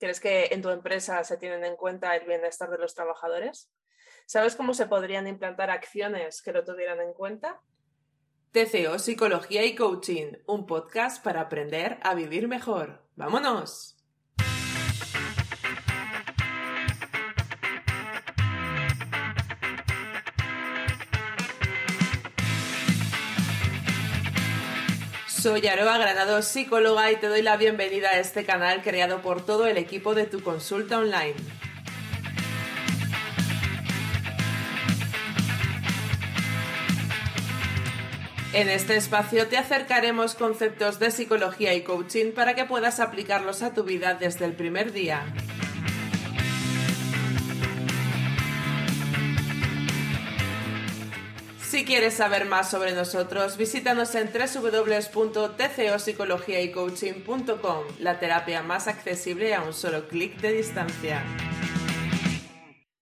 ¿Crees que en tu empresa se tienen en cuenta el bienestar de los trabajadores? ¿Sabes cómo se podrían implantar acciones que lo tuvieran en cuenta? TCO Psicología y Coaching, un podcast para aprender a vivir mejor. ¡Vámonos! Soy Aroa Granado, psicóloga, y te doy la bienvenida a este canal creado por todo el equipo de tu consulta online. En este espacio te acercaremos conceptos de psicología y coaching para que puedas aplicarlos a tu vida desde el primer día. Si quieres saber más sobre nosotros, visítanos en www.tcopsicologiaycoaching.com, la terapia más accesible a un solo clic de distancia.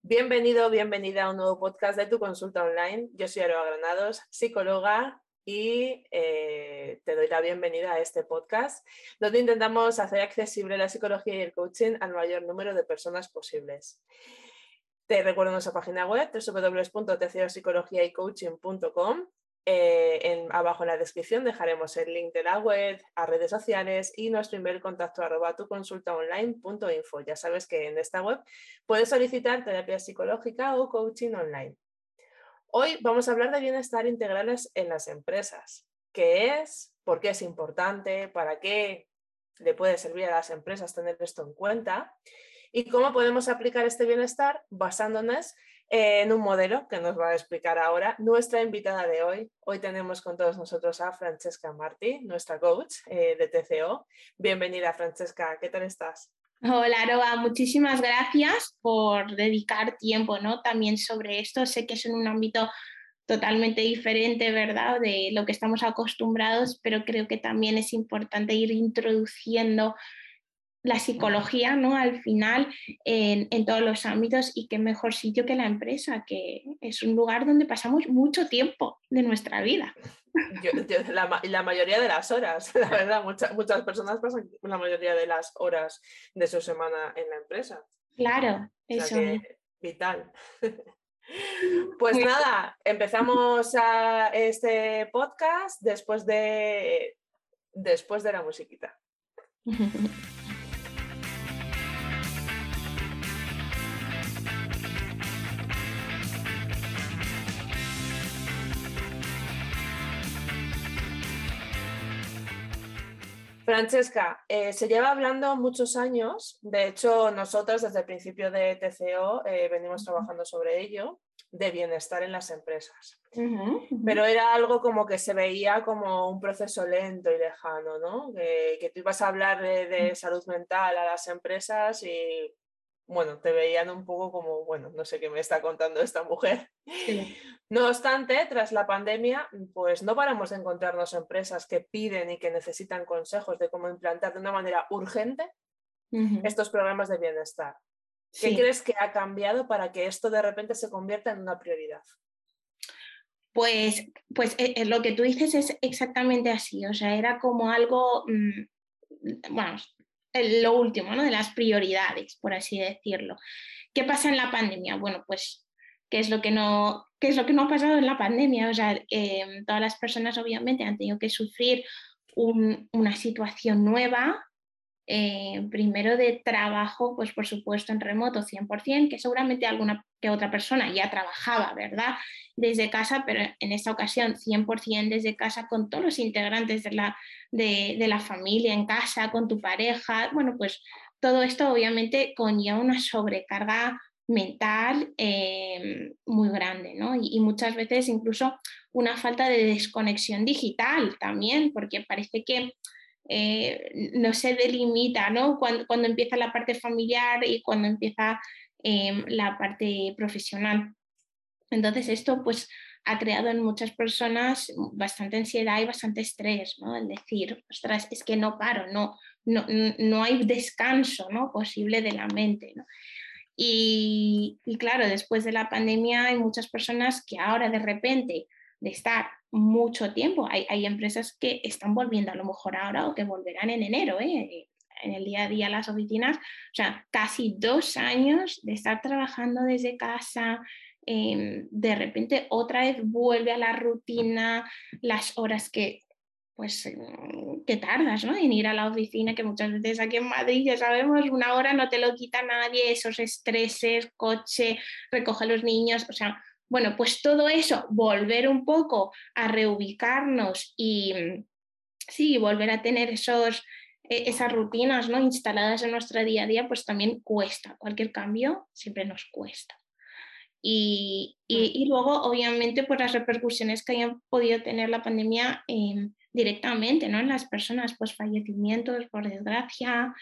Bienvenido, bienvenida a un nuevo podcast de tu consulta online. Yo soy Aroa Granados, psicóloga y eh, te doy la bienvenida a este podcast donde intentamos hacer accesible la psicología y el coaching al mayor número de personas posibles. Te recuerdo nuestra página web www.tcopsicologiaycoaching.com. Eh, en, abajo en la descripción dejaremos el link de la web, a redes sociales y nuestro email contacto arroba tu consulta. Ya sabes que en esta web puedes solicitar terapia psicológica o coaching online. Hoy vamos a hablar de bienestar integrales en las empresas. ¿Qué es? ¿Por qué es importante? ¿Para qué le puede servir a las empresas tener esto en cuenta? Y cómo podemos aplicar este bienestar basándonos en un modelo que nos va a explicar ahora nuestra invitada de hoy. Hoy tenemos con todos nosotros a Francesca Martí, nuestra coach eh, de TCO. Bienvenida Francesca, ¿qué tal estás? Hola Aroa, muchísimas gracias por dedicar tiempo ¿no? también sobre esto. Sé que es en un ámbito totalmente diferente, ¿verdad?, de lo que estamos acostumbrados, pero creo que también es importante ir introduciendo la psicología, ¿no? Al final, en, todos los ámbitos y qué mejor sitio que la empresa, que es un lugar donde pasamos mucho tiempo de nuestra vida. la, mayoría de las horas, la verdad, muchas, muchas personas pasan la mayoría de las horas de su semana en la empresa. Claro, eso. vital. Pues nada, empezamos a este podcast después de, después de la musiquita. Francesca, eh, se lleva hablando muchos años, de hecho nosotros desde el principio de TCO eh, venimos trabajando sobre ello, de bienestar en las empresas. Pero era algo como que se veía como un proceso lento y lejano, ¿no? Que, tú ibas a hablar de, salud mental a las empresas y bueno, te veían un poco como, bueno, no sé qué me está contando esta mujer. No obstante, tras la pandemia, pues no paramos de encontrarnos empresas que piden y que necesitan consejos de cómo implantar de una manera urgente estos programas de bienestar. ¿Qué crees que ha cambiado para que esto de repente se convierta en una prioridad? Pues, pues eh, eh, lo que tú dices es exactamente así, o sea, era como algo, mm, bueno, lo último, ¿no? De las prioridades, por así decirlo. ¿Qué pasa en la pandemia? Bueno, pues, ¿qué es lo que no, qué es lo que no ha pasado en la pandemia? O sea, em, todas las personas obviamente han tenido que sufrir una situación nueva, eh, primero de trabajo, pues por supuesto en remoto 100%, que seguramente alguna que otra persona ya trabajaba, ¿verdad? Desde casa, pero en esta ocasión 100% desde casa con todos los integrantes de la, de, la familia en casa, con tu pareja. Bueno, pues todo esto obviamente conlleva una sobrecarga mental eh, muy grande, ¿no? Y, y, muchas veces incluso una falta de desconexión digital también, porque parece que eh, no se delimita ¿no? Cuando, cuando, empieza la parte familiar y cuando empieza em, la parte profesional. Entonces esto pues ha creado en muchas personas bastante ansiedad y bastante estrés, ¿no? El decir, ostras, es que no paro, no, no, no hay descanso ¿no? posible de la mente. y, claro, después de la pandemia hay muchas personas que ahora de repente de estar mucho tiempo. Hay, empresas que están volviendo a lo mejor ahora o que volverán en enero. ¿eh? en el día a día las oficinas, o sea, casi dos años de estar trabajando desde casa, em, de repente otra vez vuelve a la rutina, las horas que pues em, que tardas ¿no? en ir a la oficina, que muchas veces aquí en Madrid ya sabemos, una hora no te lo quita nadie, esos estreses, coche, recoge a los niños, o sea, bueno, pues todo eso, volver un poco a reubicarnos y sí, volver a tener esos, e, esas rutinas ¿no? instaladas en nuestro día a día, pues también cuesta, cualquier cambio siempre nos cuesta. Y, y, mm. luego, obviamente, pues las repercusiones que hayan podido tener la pandemia em, directamente ¿no? en las personas, pues fallecimientos, por desgracia,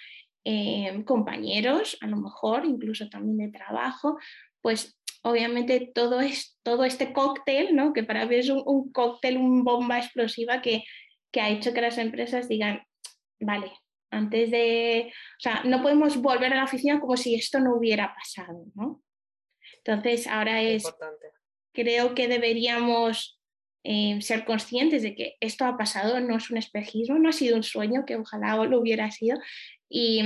em, compañeros, a lo mejor, incluso también de trabajo, pues obviamente todo, es, todo este cóctel, ¿no? que para mí es un, cóctel, un bomba explosiva que, que ha hecho que las empresas digan, vale, antes de, o sea, no podemos volver a la oficina como si esto no hubiera pasado, ¿no? Entonces, ahora es, creo que deberíamos eh, ser conscientes de que esto ha pasado, no es un espejismo, no ha sido un sueño, que ojalá lo hubiera sido, y,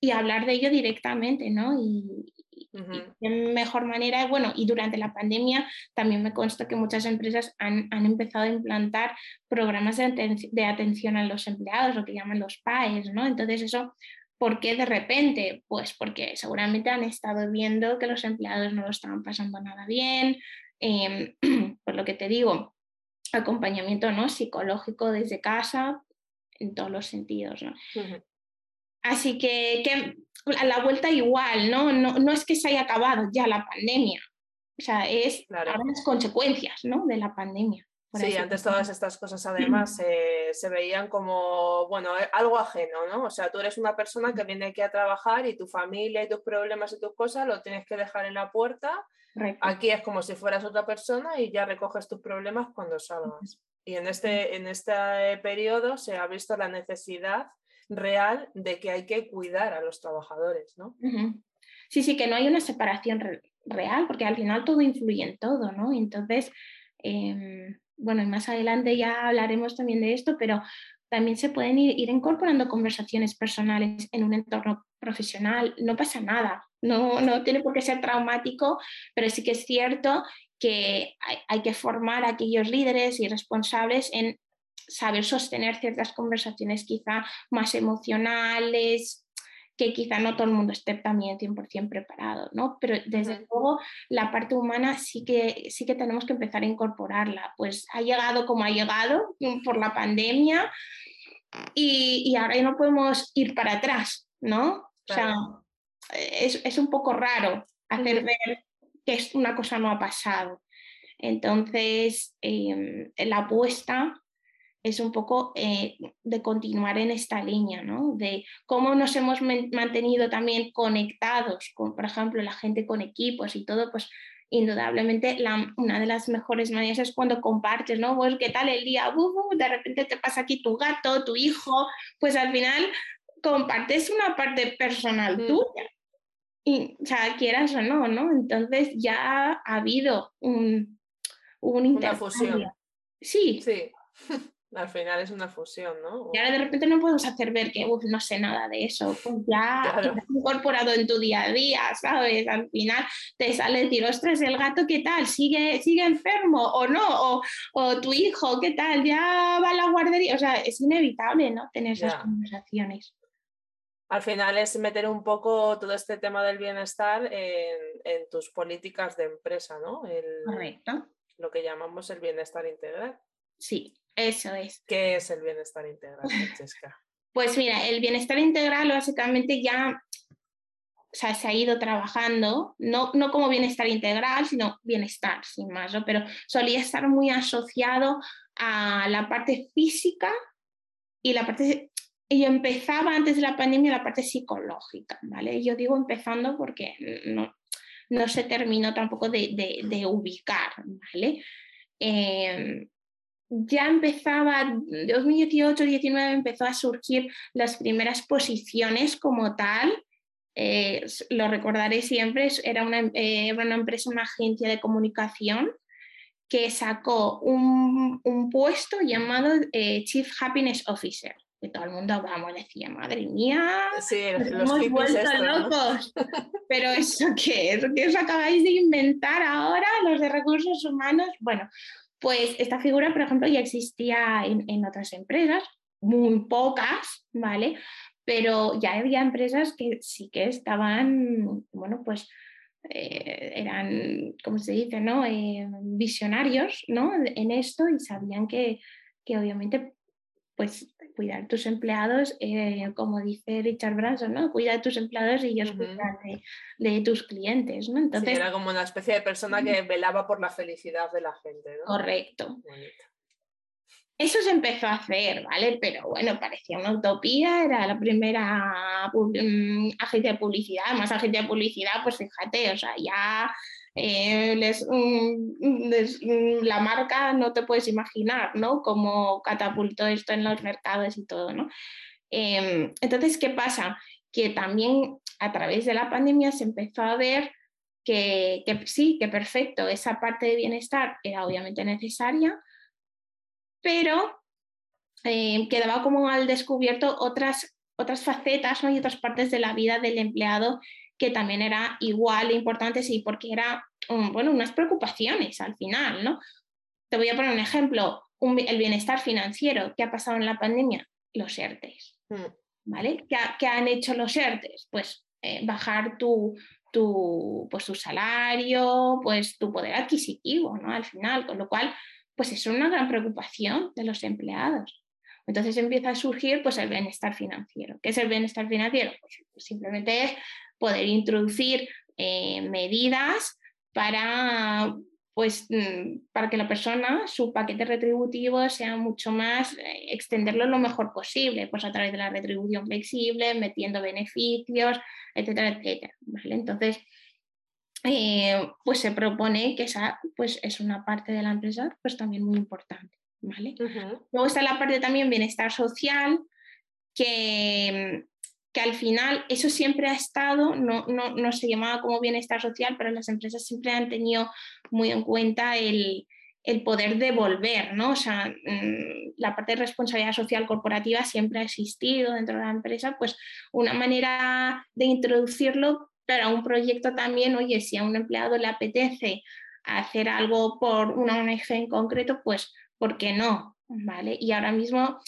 y hablar de ello directamente, ¿no? Y, de mejor manera, bueno, y durante la pandemia también me consta que muchas empresas han, han empezado a implantar programas de, de, atención a los empleados, lo que llaman los PAES, ¿no? Entonces eso ¿Por qué de repente? Pues porque seguramente han estado viendo que los empleados no lo estaban pasando nada bien, eh, por lo que te digo, acompañamiento ¿no? psicológico desde casa, en todos los sentidos. ¿no? Así que, que, a la vuelta igual, ¿no? ¿no? No es que se haya acabado ya la pandemia, o sea, es las consecuencias ¿no? de la pandemia. Sí, antes todas estas cosas además se veían como, bueno, eh, algo ajeno, ¿no? O sea, tú eres una persona que viene aquí a trabajar y tu familia y tus problemas y tus cosas lo tienes que dejar en la puerta. Aquí es como si fueras otra persona y ya recoges tus problemas cuando salgas. Y en este, en este periodo se ha visto la necesidad real de que hay que cuidar a los trabajadores, ¿no? Sí, sí, que no hay una separación real, porque al final todo influye en todo, ¿no? Entonces, em, bueno, y más adelante ya hablaremos también de esto, pero también se pueden ir, incorporando conversaciones personales en un entorno profesional. No pasa nada, no, no tiene por qué ser traumático, pero sí que es cierto que hay, hay que formar a aquellos líderes y responsables en saber sostener ciertas conversaciones quizá más emocionales, que quizá no todo el mundo esté también 100% preparado, ¿no? Pero desde luego la parte humana sí que, sí que tenemos que empezar a incorporarla. Pues ha llegado como ha llegado mm, por la pandemia y, y ahora ya no podemos ir para atrás, ¿no? O sea, es, es, un poco raro hacer ver que una cosa no ha pasado. Entonces, em, la apuesta es un poco eh, de continuar en esta línea, ¿no? De cómo nos hemos mantenido también conectados con, por ejemplo, la gente con equipos y todo, pues indudablemente la, una de las mejores maneras es cuando compartes, ¿no? Pues qué tal el día, de repente te pasa aquí tu gato, tu hijo, pues al final compartes una parte personal mm. tuya. Y, o sea, quieras o no, ¿no? Entonces ya ha habido un, un Una fusión. Sí. Sí. Al final es una fusión, ¿no? Y ahora de repente no podemos hacer ver que no sé nada de eso, pues ya claro. incorporado en tu día a día, ¿sabes? Al final te sale decir, ostras, el gato, ¿qué tal? ¿Sigue, sigue enfermo o no? O, o, tu hijo, ¿qué tal? ¿Ya va a la guardería? O sea, es inevitable, ¿no? Tener esas conversaciones. Al final es meter un poco todo este tema del bienestar en, en tus políticas de empresa, ¿no? El, Correcto. Lo que llamamos el bienestar integral. Sí, eso es. ¿Qué es el bienestar integral, Francesca? Pues mira, el bienestar integral básicamente ya o sea, se ha ido trabajando, no, no como bienestar integral, sino bienestar, sin más, ¿no? pero solía estar muy asociado a la parte física y la parte y empezaba antes de la pandemia la parte psicológica, ¿vale? Yo digo empezando porque no, no se terminó tampoco de, de, de ubicar, ¿vale? Eh, ya empezaba, 2018-19 empezó a surgir las primeras posiciones como tal. Eh, lo recordaré siempre, era una, eh, una, empresa, una agencia de comunicación que sacó un, un puesto llamado eh, Chief Happiness Officer. que todo el mundo, vamos, decía, madre mía, sí, hemos vuelto locos. Pero eso qué es, ¿qué os acabáis de inventar ahora los de recursos humanos? Bueno, pues esta figura, por ejemplo, ya existía en, otras empresas, muy pocas, ¿vale? Pero ya había empresas que sí que estaban, bueno, pues eh, eran, como se dice, ¿no? Eh, visionarios ¿no? en esto y sabían que, que obviamente pues cuidar tus empleados, eh, como dice Richard Branson, ¿no? Cuida de tus empleados y ellos cuidan de, tus clientes, ¿no? Entonces, era como una especie de persona que velaba por la felicidad de la gente, ¿no? Correcto. Eso se empezó a hacer, ¿vale? Pero bueno, parecía una utopía, era la primera mm, agencia de publicidad, más agencia de publicidad, pues fíjate, o sea, ya la marca no te puedes imaginar, ¿no? Cómo catapultó esto en los mercados y todo, ¿no? Em, entonces, ¿qué pasa? Que también a través de la pandemia se empezó a ver que, que sí, que perfecto, esa parte de bienestar era obviamente necesaria, pero eh, quedaba como al descubierto otras, otras facetas ¿no? y otras partes de la vida del empleado que también era igual de importantes y porque era, bueno, unas preocupaciones al final, ¿no? Te voy a poner un ejemplo, el bienestar financiero, ¿qué ha pasado en la pandemia? Los ERTES, mm. ¿vale? ¿Qué, han hecho los ERTES? Pues eh, bajar tu, tu, pues, tu salario, pues tu poder adquisitivo, ¿no? Al final, con lo cual pues es una gran preocupación de los empleados. Entonces empieza a surgir pues, el bienestar financiero. ¿Qué es el bienestar financiero? Pues simplemente es poder introducir eh, medidas para, pues, mm, para que la persona, su paquete retributivo sea mucho más, eh, extenderlo lo mejor posible, pues a través de la retribución flexible, metiendo beneficios, etcétera, etcétera. Entonces, eh, pues se propone que esa pues es una parte de la empresa pues también muy importante. ¿vale? Luego está la parte también bienestar social, que, que al final eso siempre ha estado, no, no, no, se llamaba como bienestar social, pero las empresas siempre han tenido muy en cuenta el, el poder devolver, ¿no? O sea, mm, la parte de responsabilidad social corporativa siempre ha existido dentro de la empresa, pues una manera de introducirlo pero un proyecto también, oye, si a un empleado le apetece hacer algo por una ONG en concreto, pues, ¿por qué no? ¿Vale? Y ahora mismo,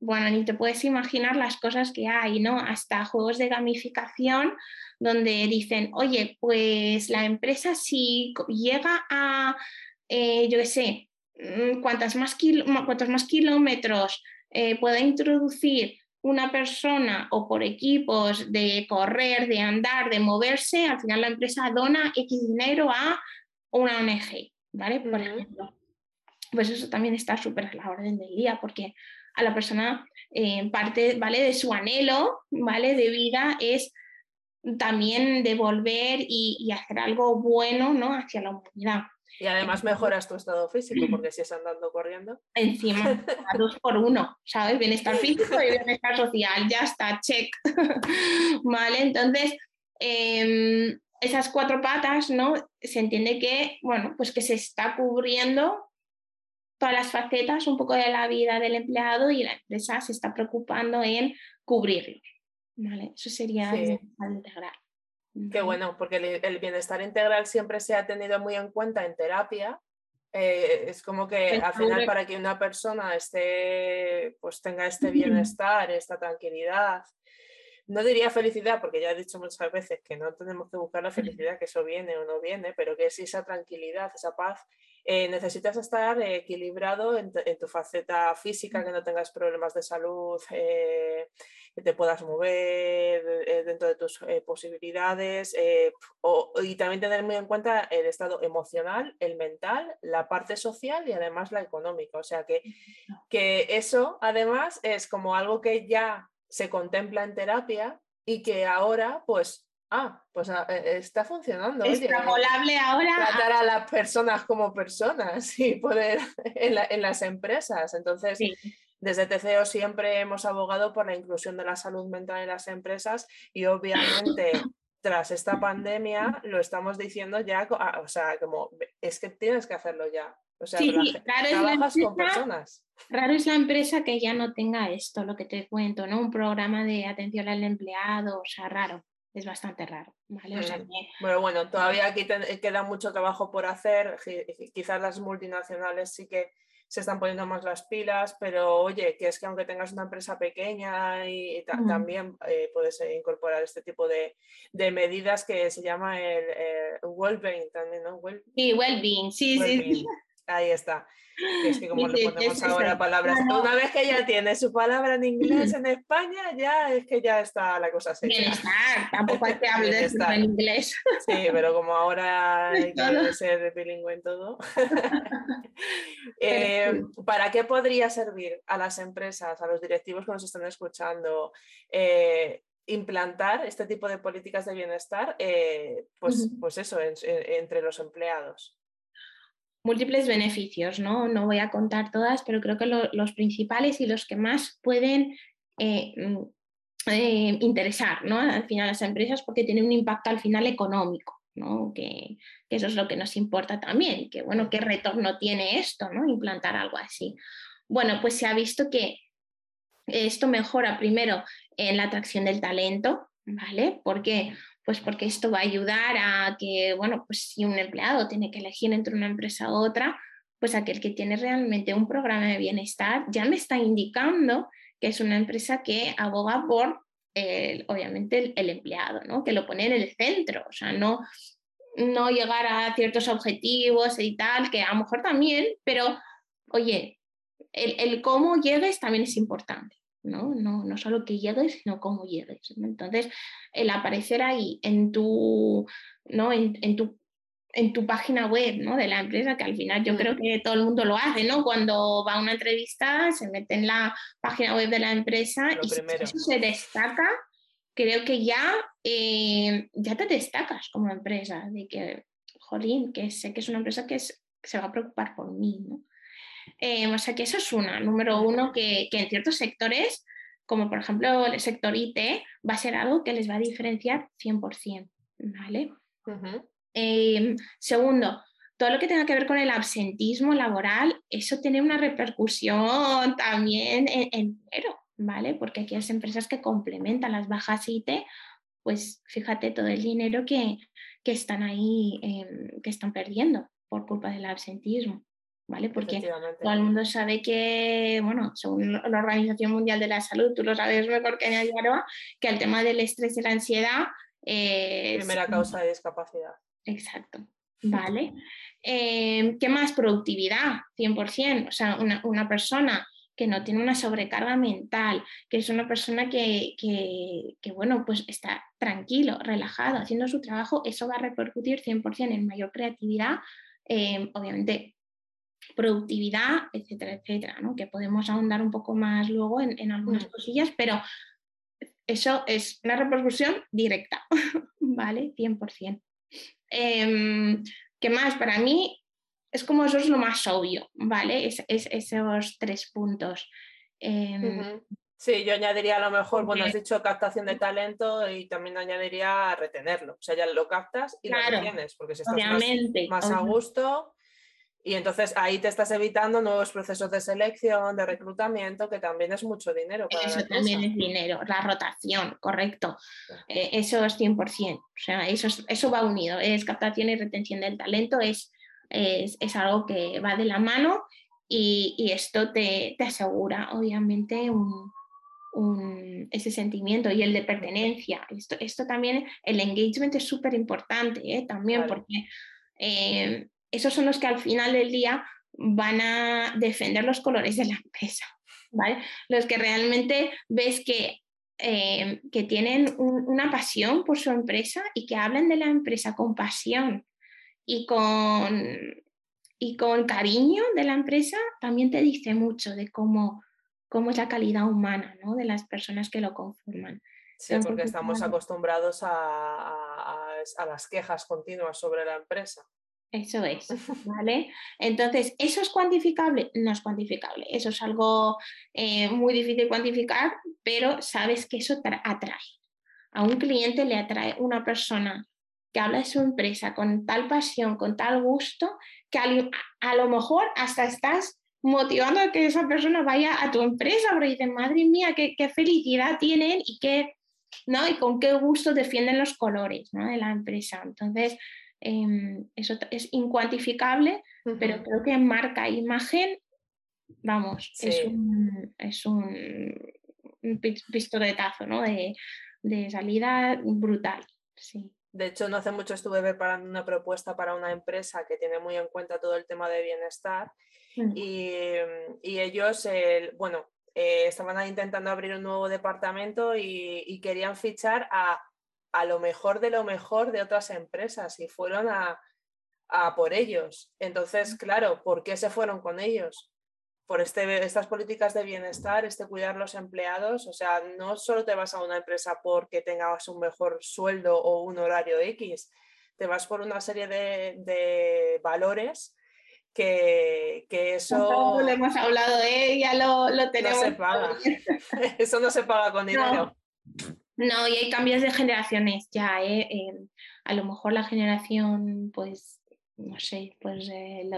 bueno, ni te puedes imaginar las cosas que hay, ¿no? Hasta juegos de gamificación donde dicen, oye, pues la empresa si llega a, eh, yo qué sé, mm, cuantas más, cuantos más kilómetros eh, pueda introducir una persona o por equipos de correr, de andar, de moverse, al final la empresa dona X dinero a una ONG, ¿vale? Por ejemplo. Pues eso también está súper a la orden del día, porque a la persona eh, parte, ¿vale? De su anhelo, ¿vale? De vida es también devolver y, y hacer algo bueno, ¿no? Hacia la humanidad. Y además mejoras tu estado físico, porque si es andando corriendo. Encima, a dos por uno, ¿sabes? Bienestar físico y bienestar social, ya está, check. vale, entonces, em, esas cuatro patas, ¿no? Se entiende que, bueno, pues que se está cubriendo todas las facetas un poco de la vida del empleado y la empresa se está preocupando en cubrirlo. ¿Vale? Eso sería sí. integral. Qué bueno, porque el, bienestar integral siempre se ha tenido muy en cuenta en terapia. Eh, es como que al final para que una persona esté, pues tenga este bienestar, esta tranquilidad, no diría felicidad, porque ya he dicho muchas veces que no tenemos que buscar la felicidad, que eso viene o no viene, pero que es esa tranquilidad, esa paz, eh, necesitas estar equilibrado en, tu faceta física, que no tengas problemas de salud, eh, que te puedas mover eh, dentro de tus posibilidades y también tener muy en cuenta el estado emocional, el mental, la parte social y además la económica. O sea que, que eso además es como algo que ya se contempla en terapia y que ahora pues ah, pues ah, e, está funcionando. Extrapolable ahora. Tratar a las personas como personas y poder en, las empresas. Entonces, desde TCO siempre hemos abogado por la inclusión de la salud mental en las empresas y obviamente tras esta pandemia lo estamos diciendo ya, ah, o sea, como es que tienes que hacerlo ya. O sea, trabajas con personas. Raro es la empresa que ya no tenga esto, lo que te cuento, ¿no? Un programa de atención al empleado, o sea, raro es bastante raro. ¿vale? Mm. Bueno, bueno, todavía aquí queda mucho trabajo por hacer. Quizás las multinacionales sí que se están poniendo más las pilas, pero oye, que es que aunque tengas una empresa pequeña y, también eh, puedes eh, incorporar este tipo de, medidas que se llama el, well-being también, ¿no? sí, well-being, sí, sí. Ahí está. Es que como le ponemos ahora palabras, una vez que ya tiene su palabra en inglés en España, ya es que ya está la cosa seria. Bienestar, tampoco hay que hablar en inglés. Sí, pero como ahora hay que ser bilingüe en todo. Eh, ¿Para qué podría servir a las empresas, a los directivos que nos están escuchando? Eh, implantar este tipo de políticas de bienestar, eh, pues, pues eso, entre los empleados múltiples beneficios, ¿no? No voy a contar todas, pero creo que los principales y los que más pueden eh, mm, eh, interesar, ¿no? Al final las empresas porque tienen un impacto al final económico, ¿no? Que, eso es lo que nos importa también, que bueno, qué retorno tiene esto, ¿no? Implantar algo así. Bueno, pues se ha visto que esto mejora primero en la atracción del talento, ¿vale? Porque pues porque esto va a ayudar a que, bueno, pues si un empleado tiene que elegir entre una empresa u otra, pues aquel que tiene realmente un programa de bienestar ya me está indicando que es una empresa que aboga por, obviamente, el, empleado, ¿no? que lo pone en el centro, o sea, no, no llegar a ciertos objetivos y tal, que a lo mejor también, pero oye, el, el cómo llegues también es importante. ¿No? No, no solo que llegues, sino cómo llegues. Entonces, el aparecer ahí en tu, ¿no? en, tu en tu página web ¿no? de la empresa, que al final yo creo que todo el mundo lo hace, ¿no? Cuando va a una entrevista, se mete en la página web de la empresa y si eso se destaca, creo que ya, eh, ya te destacas como empresa, de que, jolín, que sé que es una empresa que, se va a preocupar por mí, ¿no? Eh, o sea que eso es una, número uno, que, en ciertos sectores, como por ejemplo el sector IT, va a ser algo que les va a diferenciar 100%. ¿vale? Em, segundo, todo lo que tenga que ver con el absentismo laboral, eso tiene una repercusión también en, dinero, ¿vale? Porque aquí hay empresas que complementan las bajas IT, pues fíjate todo el dinero que, están ahí, em, que están perdiendo por culpa del absentismo. ¿Vale? Porque todo el mundo sabe que, bueno, según la Organización Mundial de la Salud, tú lo sabes mejor que nadie, que el tema del estrés y la ansiedad... es... Primera causa de discapacidad. Exacto, ¿vale? Em, ¿Qué más? Productividad, 100%. O sea, una, persona que no tiene una sobrecarga mental, que es una persona que, que, bueno, pues está tranquilo, relajado, haciendo su trabajo, eso va a repercutir 100% en mayor creatividad, em, obviamente productividad, etcétera, etcétera, ¿no? que podemos ahondar un poco más luego en, algunas mm. cosillas, pero eso es una repercusión directa, ¿vale? 100%. Em, ¿Qué más? Para mí es como eso es lo más obvio, ¿vale? Es, esos tres puntos. Em, sí, yo añadiría a lo mejor, bueno, has dicho captación de talento y también añadiría retenerlo. O sea, ya lo captas y lo retienes, porque si estás más, a gusto, y entonces ahí te estás evitando nuevos procesos de selección, de reclutamiento, que también es mucho dinero. eso también es dinero, la rotación, correcto. Eh, eso es 100%. O sea, eso, eso va unido. Es captación y retención del talento, es, es, algo que va de la mano y, esto te, asegura, obviamente, un, ese sentimiento y el de pertenencia. Esto, esto también, el engagement es súper importante ¿eh? también porque... Eh, esos son los que al final del día van a defender los colores de la empresa, ¿vale? Los que realmente ves que, eh, que tienen una pasión por su empresa y que hablan de la empresa con pasión y con, y con cariño de la empresa, también te dice mucho de cómo, cómo es la calidad humana ¿no? de las personas que lo conforman. Sí, porque estamos acostumbrados a las quejas continuas sobre la empresa. Eso es, ¿vale? Entonces, ¿eso es cuantificable? No es cuantificable. Eso es algo eh, muy difícil de cuantificar, pero sabes que eso atrae. A un cliente le atrae una persona que habla de su empresa con tal pasión, con tal gusto, que a, lo mejor hasta estás motivando a que esa persona vaya a tu empresa, porque dicen, madre mía, qué, felicidad tienen y qué, ¿no? Y con qué gusto defienden los colores de la empresa. Entonces, em, eso es incuantificable, pero creo que marca imagen, vamos, es un, es un, pistoletazo ¿no? de, de salida brutal. Sí. De hecho, no hace mucho estuve preparando una propuesta para una empresa que tiene muy en cuenta todo el tema de bienestar mm. y, ellos, bueno, eh, estaban intentando abrir un nuevo departamento y, querían fichar a, a, lo mejor de lo mejor de otras empresas y fueron a, a por ellos. Entonces, claro, ¿por qué se fueron con ellos? por este, estas políticas de bienestar, este cuidar los empleados, o sea, no solo te vas a una empresa porque tengas un mejor sueldo o un horario X, te vas por una serie de, valores que, eso... Lo hemos hablado de ya lo, lo tenemos. No se paga. eso no se paga con dinero. No, y hay cambios de generaciones ya, ¿eh? Eh, a lo mejor la generación pues no sé, pues eh,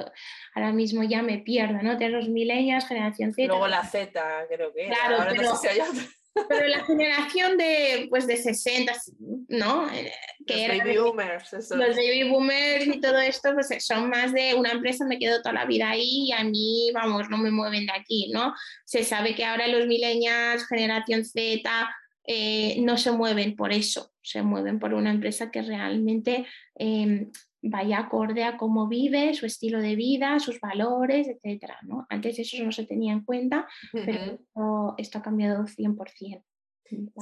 ahora mismo ya me pierdo, ¿no? De los milenios, generación Z. Luego la Z, creo que. Claro, pero, pero la generación de, pues de 60, ¿no? Eh, que los baby boomers, eso. Los baby boomers y todo esto, pues son más de una empresa, me quedo toda la vida ahí y a mí, vamos, no me mueven de aquí, ¿no? Se sabe que ahora los milenios, generación Z, eh, no se mueven por eso, se mueven por una empresa que realmente em, vaya acorde a cómo vive, su estilo de vida, sus valores, etc. ¿no? Antes eso no se tenía en cuenta, pero esto, ha cambiado 100%.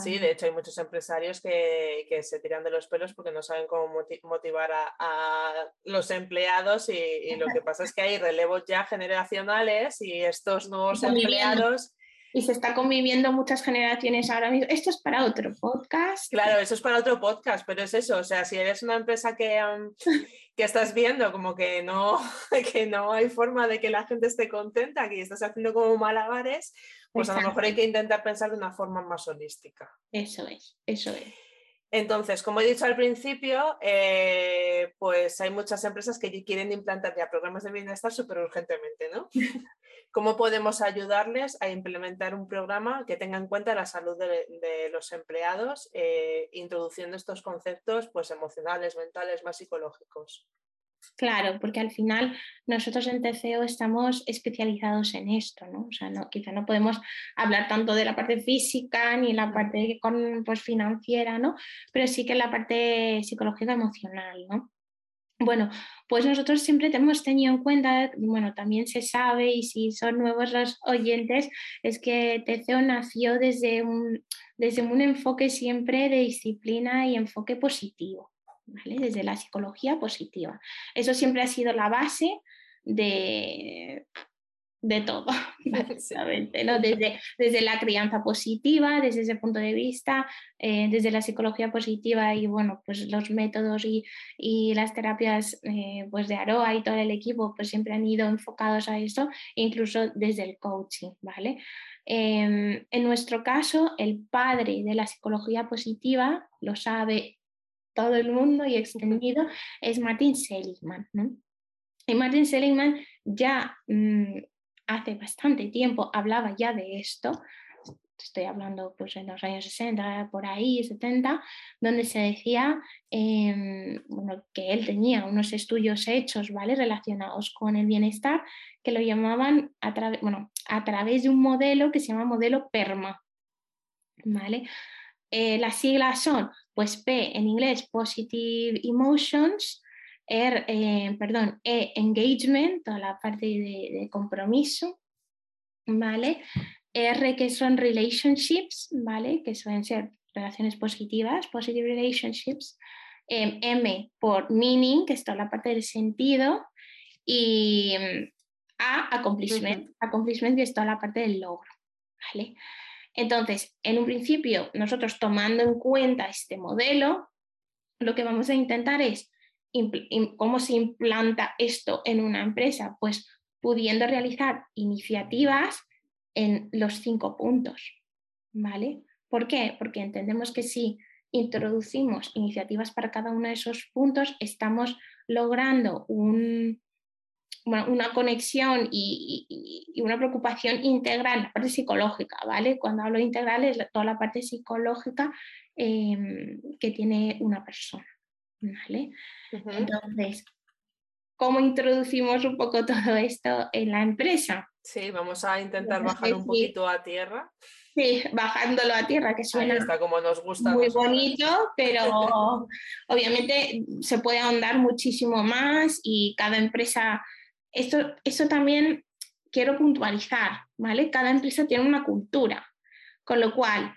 Sí, de hecho hay muchos empresarios que, se tiran de los pelos porque no saben cómo motivar a, los empleados y, lo que pasa es que hay relevos ya generacionales y estos nuevos empleados y se está conviviendo muchas generaciones ahora mismo. Esto es para otro podcast. Claro, eso es para otro podcast, pero es eso, o sea, si eres una empresa que, que estás viendo como que no, que no hay forma de que la gente esté contenta, que estás haciendo como malabares, pues a lo mejor hay que intentar pensar de una forma más holística. Eso es, eso es. Entonces, como he dicho al principio, eh, pues hay muchas empresas que quieren implantar ya programas de bienestar súper urgentemente, ¿no? ¿Cómo podemos ayudarles a implementar un programa que tenga en cuenta la salud de, los empleados, eh, introduciendo estos conceptos pues, emocionales, mentales, más psicológicos? Claro, porque al final nosotros en TCO estamos especializados en esto, ¿no? O sea, no, quizá no podemos hablar tanto de la parte física ni la parte con, pues, financiera, ¿no? Pero sí que la parte psicológica emocional, ¿no? Bueno, pues nosotros siempre hemos tenido en cuenta, bueno, también se sabe y si son nuevos los oyentes, es que TCO nació desde un, desde un enfoque siempre de disciplina y enfoque positivo, ¿vale? Desde la psicología positiva. Eso siempre ha sido la base de, de todo, básicamente, ¿no? desde, desde la crianza positiva, desde ese punto de vista, eh, desde la psicología positiva y bueno, pues los métodos y, y las terapias eh, pues de Aroa y todo el equipo pues siempre han ido enfocados a eso, incluso desde el coaching, ¿vale? Em, en nuestro caso, el padre de la psicología positiva, lo sabe todo el mundo y extendido, es Martin Seligman, ¿no? Y Martin Seligman ya mm, hace bastante tiempo hablaba ya de esto, estoy hablando pues en los años 60, por ahí, 70, donde se decía em, bueno, que él tenía unos estudios hechos ¿vale? relacionados con el bienestar que lo llamaban a, bueno, a través de un modelo que se llama modelo PERMA. ¿vale? Eh, las siglas son pues P en inglés, Positive Emotions, er, eh, perdón, E, engagement, toda la parte de, compromiso, ¿vale? R, que son relationships, ¿vale? Que suelen ser relaciones positivas, positive relationships. Em, M por meaning, que es toda la parte del sentido. Y mm, A, accomplishment, accomplishment, que es toda la parte del logro, ¿vale? Entonces, en un principio, nosotros tomando en cuenta este modelo, lo que vamos a intentar es cómo se implanta esto en una empresa, pues pudiendo realizar iniciativas en los cinco puntos, ¿vale? ¿Por qué? Porque entendemos que si introducimos iniciativas para cada uno de esos puntos, estamos logrando un, una conexión y, una preocupación integral, la parte psicológica, ¿vale? Cuando hablo integral es toda la parte psicológica em, que tiene una persona, ¿vale? Entonces, ¿cómo introducimos un poco todo esto en la empresa? Sí, vamos a intentar bajar un poquito a tierra. Sí, bajándolo a tierra, que suena como nos gusta muy bonito, pero obviamente se puede ahondar muchísimo más y cada empresa esto, eso también quiero puntualizar, ¿vale? Cada empresa tiene una cultura, con lo cual,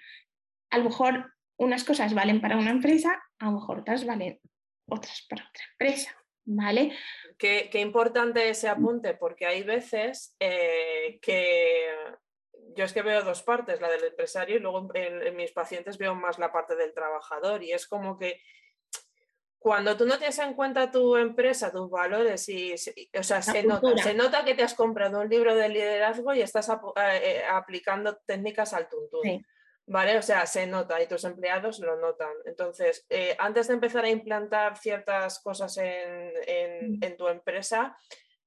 a lo mejor unas cosas valen para una empresa, a lo mejor otras valen otras para otra empresa, ¿vale? Qué, importante ese apunte, porque hay veces eh, que yo es que veo dos partes, la del empresario y luego en, mis pacientes veo más la parte del trabajador y es como que cuando tú no tienes en cuenta tu empresa, tus valores, y, o sea, se nota, que te has comprado un libro de liderazgo y estás eh, eh, aplicando técnicas al tuntún. ¿Vale? O sea, se nota y tus empleados lo notan. Entonces, eh, antes de empezar a implantar ciertas cosas en, en, mm. en tu empresa,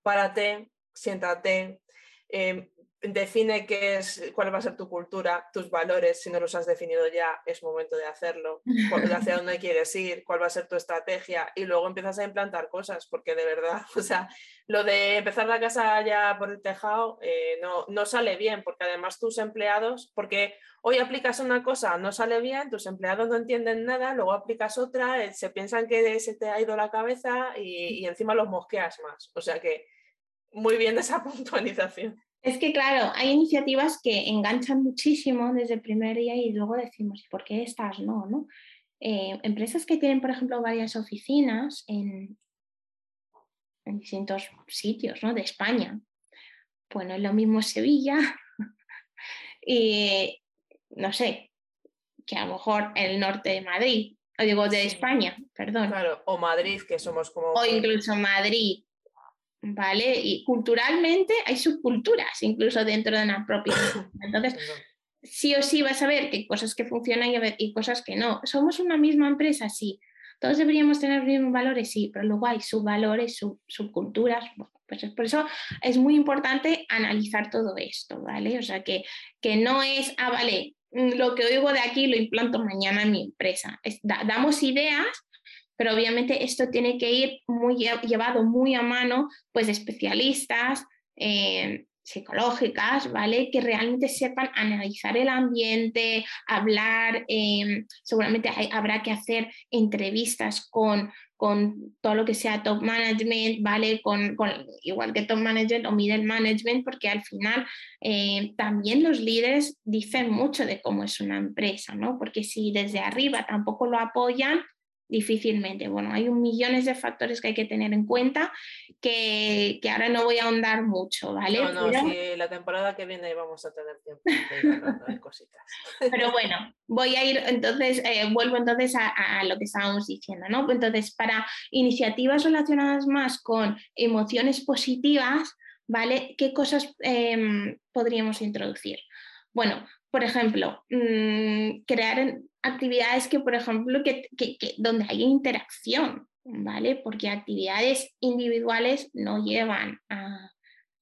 párate, siéntate, em, define qué es, cuál va a ser tu cultura, tus valores, si no los has definido ya, es momento de hacerlo, hacia dónde quieres ir, cuál va a ser tu estrategia y luego empiezas a implantar cosas, porque de verdad, o sea, lo de empezar la casa ya por el tejado eh, no, no sale bien, porque además tus empleados, porque hoy aplicas una cosa, no sale bien, tus empleados no entienden nada, luego aplicas otra, eh, se piensan que se te ha ido la cabeza y, y encima los mosqueas más, o sea que muy bien esa puntualización. Es que, claro, hay iniciativas que enganchan muchísimo desde el primer día y luego decimos, ¿por qué estas no? no? Eh, empresas que tienen, por ejemplo, varias oficinas en, distintos sitios ¿no? de España. Bueno, es lo mismo Sevilla y, no sé, que a lo mejor el norte de Madrid, o digo de España, perdón. Claro, o Madrid, que somos como... O incluso Madrid, ¿vale? Y culturalmente hay subculturas, incluso dentro de una propia. Entonces, sí o sí vas a ver que hay cosas que funcionan y, cosas que no. ¿Somos una misma empresa? Sí. ¿Todos deberíamos tener los mismos valores? Sí, pero luego hay subvalores, sub, subculturas. Pues por eso es muy importante analizar todo esto, ¿vale? O sea, que, que no es, ah, vale, lo que oigo de aquí lo implanto mañana en mi empresa. damos ideas, pero obviamente esto tiene que ir muy llevado muy a mano pues de especialistas eh, psicológicas, ¿vale? Que realmente sepan analizar el ambiente, hablar, eh, seguramente habrá que hacer entrevistas con, con todo lo que sea top management, ¿vale? Con, igual que top management o middle management, porque al final eh, también los líderes dicen mucho de cómo es una empresa, ¿no? Porque si desde arriba tampoco lo apoyan, difícilmente. Bueno, hay un millones de factores que hay que tener en cuenta que, que ahora no voy a ahondar mucho, ¿vale? No, no, Pero... la temporada que viene vamos a tener tiempo de cositas. Pero bueno, voy a ir entonces, eh, vuelvo entonces a, a, lo que estábamos diciendo, ¿no? Entonces, para iniciativas relacionadas más con emociones positivas, ¿vale? ¿Qué cosas eh, podríamos introducir? Bueno, por ejemplo, mmm, crear actividades que, por ejemplo, que, que, que, donde hay interacción, ¿vale? Porque actividades individuales no llevan a,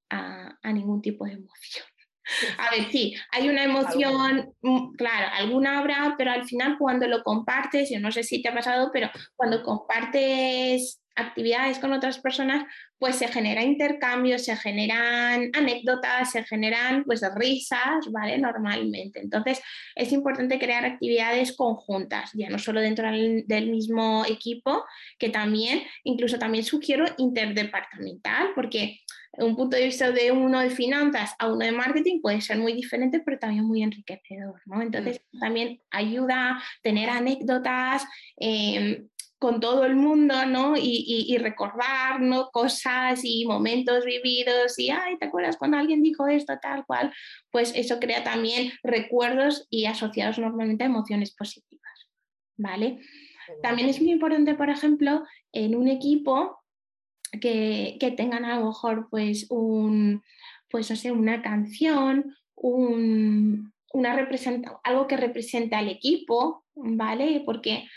a, a ningún tipo de emoción. A ver, sí, hay una emoción, mm, claro, alguna habrá, pero al final cuando lo compartes, yo no sé si te ha pasado, pero cuando compartes actividades con otras personas, pues se genera intercambio, se generan anécdotas, se generan pues risas, ¿vale? Normalmente. Entonces es importante crear actividades conjuntas, ya no solo dentro del, mismo equipo, que también, incluso también sugiero interdepartamental, porque un punto de vista de uno de finanzas a uno de marketing puede ser muy diferente, pero también muy enriquecedor, ¿no? Entonces, mm. también ayuda a tener anécdotas, eh, con todo el mundo, ¿no? Y, y, recordar, ¿no? Cosas y momentos vividos y, ay, ¿te acuerdas cuando alguien dijo esto, tal cual? Pues eso crea también recuerdos y asociados normalmente a emociones positivas, ¿vale? También es muy importante, por ejemplo, en un equipo que, que tengan a lo mejor, pues, un, pues, no sé, una canción, un, una algo que represente al equipo, ¿vale? Porque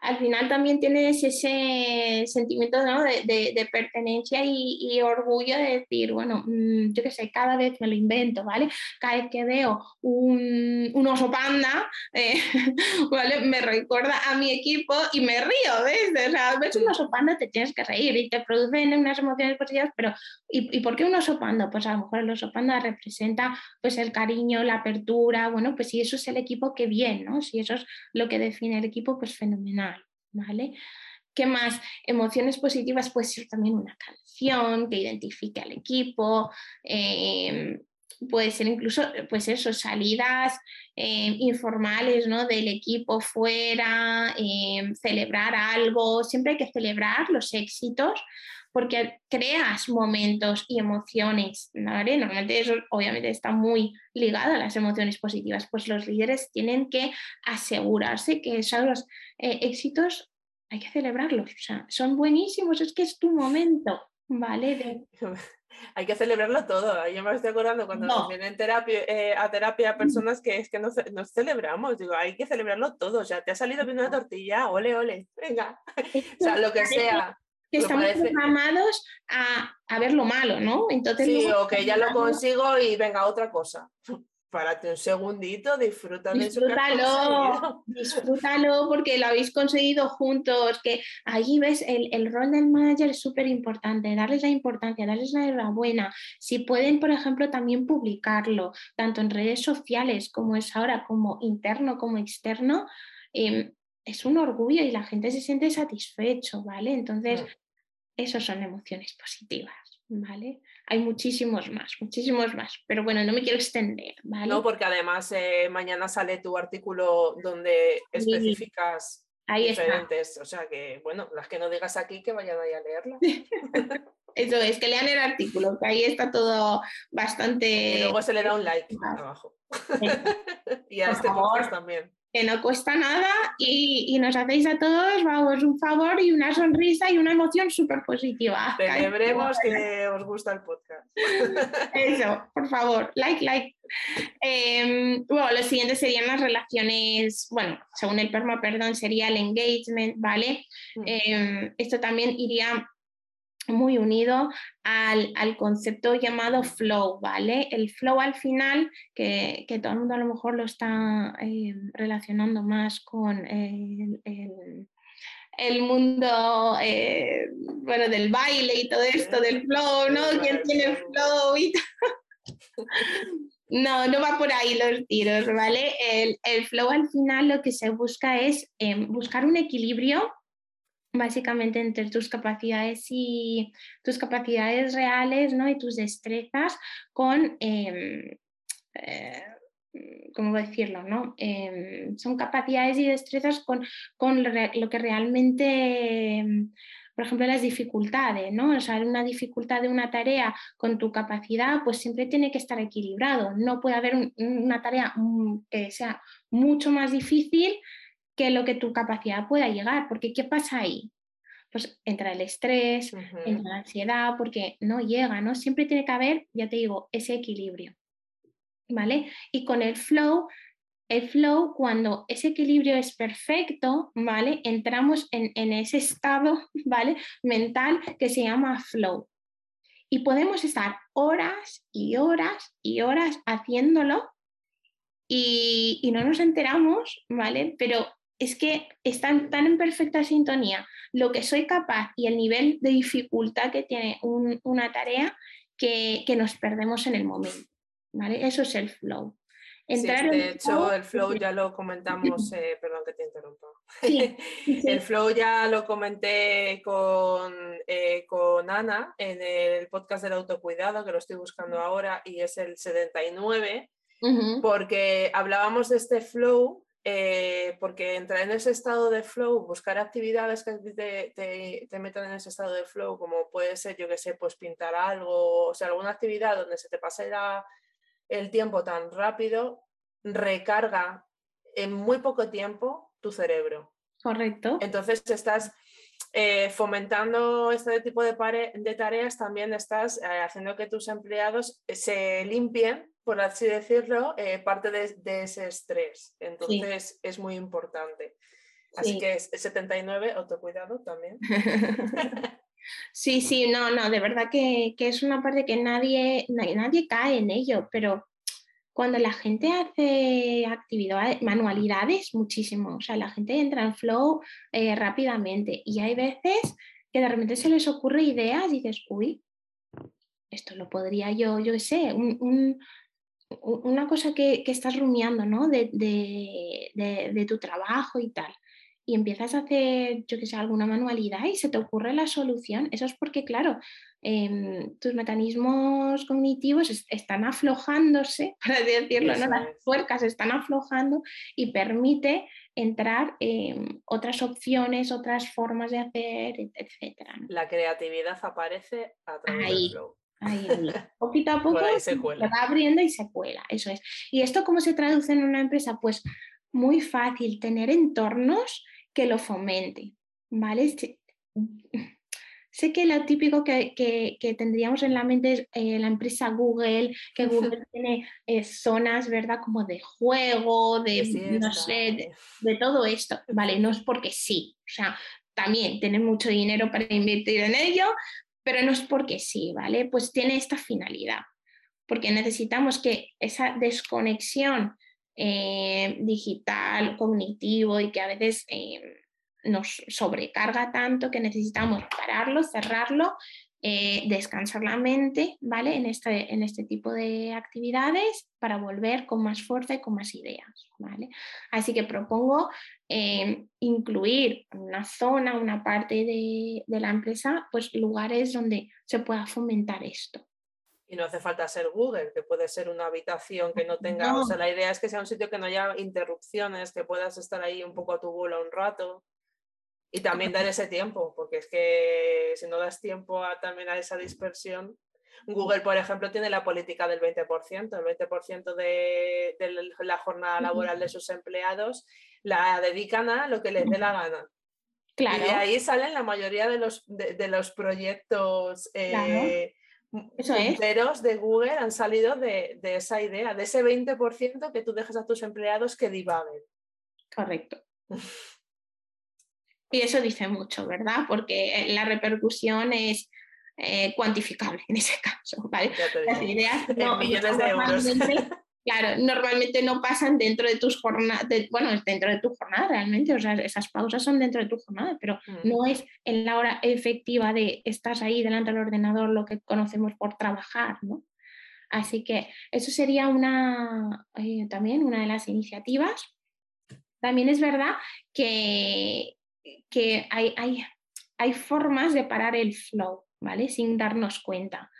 al final también tienes ese sentimiento de, pertenencia y, orgullo de decir, bueno, mm, yo qué sé, cada vez me lo invento, ¿vale? Cada vez que veo un, oso panda, eh, ¿vale? Me recuerda a mi equipo y me río, ¿ves? O sea, ves un oso panda, te tienes que reír y te producen unas emociones positivas, pero ¿y, ¿y por qué un oso panda? Pues a lo mejor el oso panda representa pues el cariño, la apertura, bueno, pues si eso es el equipo, qué bien, ¿no? Si eso es lo que define el equipo, pues fenomenal, ¿vale? ¿Qué más? Emociones positivas puede ser también una canción que identifique al equipo, em, puede ser incluso, pues eso, salidas em, informales ¿no? del equipo fuera, em, celebrar algo, siempre hay que celebrar los éxitos porque creas momentos y emociones, ¿vale? Normalmente eso obviamente está muy ligado a las emociones positivas, pues los líderes tienen que asegurarse que esos eh, éxitos hay que celebrarlos, o sea, son buenísimos, es que es tu momento, ¿vale? hay que celebrarlo todo. Yo me estoy acordando cuando vienen terapia, eh, a terapia personas que es que no, celebramos. Digo, hay que celebrarlo todo. O sea, te ha salido bien una tortilla, ole, ole, venga. o sea, lo que sea que estamos programados a, a, ver lo malo, ¿no? Entonces, sí, o que ya lo consigo y venga otra cosa. Párate un segundito, disfruta disfrútalo, disfrútalo porque lo habéis conseguido juntos, que ahí ves el, el rol del manager es súper importante, darles la importancia, darles la enhorabuena. Si pueden, por ejemplo, también publicarlo, tanto en redes sociales como es ahora, como interno como externo, eh, es un orgullo y la gente se siente satisfecho, ¿vale? Entonces, mm. esas son emociones positivas, ¿vale? Hay muchísimos más, muchísimos más, pero bueno, no me quiero extender, ¿vale? No, porque además eh, mañana sale tu artículo donde especificas diferentes, o sea que, bueno, las que no digas aquí que vayan ahí a leerla. Eso es, que lean el artículo, que ahí está todo bastante... Y luego se le da un like abajo. y a este podcast también que no cuesta nada y, nos hacéis a todos, vamos, un favor y una sonrisa y una emoción súper positiva. Celebremos que os gusta el podcast. Eso, por favor, like, like. Eh, bueno, lo siguiente serían las relaciones, bueno, según el PERMA, perdón, sería el engagement, ¿vale? Mm. Em, esto también iría muy unido al, concepto llamado flow, ¿vale? El flow al final, que, todo el mundo a lo mejor lo está eh, relacionando más con el, mundo eh, bueno, del baile y todo esto, del flow, ¿no? ¿Quién tiene flow y No, no va por ahí los tiros, ¿vale? El, flow al final lo que se busca es em, buscar un equilibrio básicamente entre tus capacidades y tus capacidades reales ¿no? y tus destrezas con, eh, eh, ¿cómo decirlo? No? Em, son capacidades y destrezas con, con lo que realmente, por ejemplo, las dificultades, ¿no? O sea, una dificultad de una tarea con tu capacidad, pues siempre tiene que estar equilibrado. No puede haber una tarea mm, que sea mucho más difícil que lo que tu capacidad pueda llegar, porque ¿qué pasa ahí? Pues entra el estrés, entra la ansiedad, porque no llega, ¿no? Siempre tiene que haber, ya te digo, ese equilibrio, ¿vale? Y con el flow, el flow, cuando ese equilibrio es perfecto, ¿vale? Entramos en, en ese estado, ¿vale? Mental que se llama flow. Y podemos estar horas y horas y horas haciéndolo y, y, no nos enteramos, ¿vale? Pero es que están tan en perfecta sintonía lo que soy capaz y el nivel de dificultad que tiene una tarea que, nos perdemos en el momento. ¿vale? Eso es el flow. de hecho, el flow ya lo comentamos, eh, perdón que te interrumpa. el flow ya lo comenté con, eh, con Ana en el podcast del autocuidado, que lo estoy buscando ahora, y es el 79, porque hablábamos de este flow eh, porque entrar en ese estado de flow, buscar actividades que te, te, metan en ese estado de flow, como puede ser, yo que sé, pues pintar algo, o sea, alguna actividad donde se te pase el tiempo tan rápido, recarga en muy poco tiempo tu cerebro. Correcto. Entonces estás eh, fomentando este tipo de, de tareas, también estás eh, haciendo que tus empleados se limpien por así decirlo, eh, parte de, ese estrés. Entonces es muy importante. Así que es 79, autocuidado también. sí, sí, no, no, de verdad que, es una parte que nadie, nadie cae en ello, pero cuando la gente hace actividades, manualidades, muchísimo, o sea, la gente entra en flow eh, rápidamente y hay veces que de repente se les ocurre ideas y dices, uy, esto lo podría yo, yo sé, una cosa que, estás rumiando, ¿no? De, de, tu trabajo y tal. Y empiezas a hacer, yo que sé, alguna manualidad y se te ocurre la solución. Eso es porque, claro, em, tus mecanismos cognitivos están aflojándose, para decirlo, ¿no? Las puercas están aflojando y permite entrar en otras opciones, otras formas de hacer, etc. La creatividad aparece a través del flow. Ahí, Poquito a poco se, va abriendo y se cuela, eso es. ¿Y esto cómo se traduce en una empresa? Pues muy fácil, tener entornos que lo fomenten, ¿vale? Sé que lo típico que, que, tendríamos en la mente es eh, la empresa Google, que Google tiene eh, zonas, ¿verdad? Como de juego, de, no sé, de, todo esto, ¿vale? No es porque sí, o sea, también tiene mucho dinero para invertir en ello, pero no es porque sí, ¿vale? Pues tiene esta finalidad, porque necesitamos que esa desconexión eh, digital, cognitivo y que a veces eh, nos sobrecarga tanto que necesitamos pararlo, cerrarlo, eh, descansar la mente, ¿vale? En este, en este tipo de actividades para volver con más fuerza y con más ideas, ¿vale? Así que propongo eh, incluir una zona, una parte de, la empresa, pues lugares donde se pueda fomentar esto. Y no hace falta ser Google, que puede ser una habitación que no tenga, o sea, la idea es que sea un sitio que no haya interrupciones, que puedas estar ahí un poco a tu bola un rato. Y también dar ese tiempo, porque es que si no das tiempo a, también a esa dispersión, Google, por ejemplo, tiene la política del 20%, el 20% de, la jornada laboral de sus empleados la dedican a lo que les dé la gana. Claro. Y de ahí salen la mayoría de los, de, los proyectos eh, de Google han salido de, de, esa idea, de ese 20% que tú dejas a tus empleados que divaguen. Correcto. Y eso dice mucho, ¿verdad? Porque la repercusión es eh, cuantificable en ese caso, ¿vale? Las ideas no, millones de euros. Claro, normalmente no pasan dentro de tus jornadas, bueno, es dentro de tu jornada realmente, o sea, esas pausas son dentro de tu jornada, pero mm. no es en la hora efectiva de estás ahí delante del ordenador lo que conocemos por trabajar, ¿no? Así que eso sería una, eh, también una de las iniciativas. También es verdad que que hay, hay, hay formas de parar el flow, ¿vale? Sin darnos cuenta,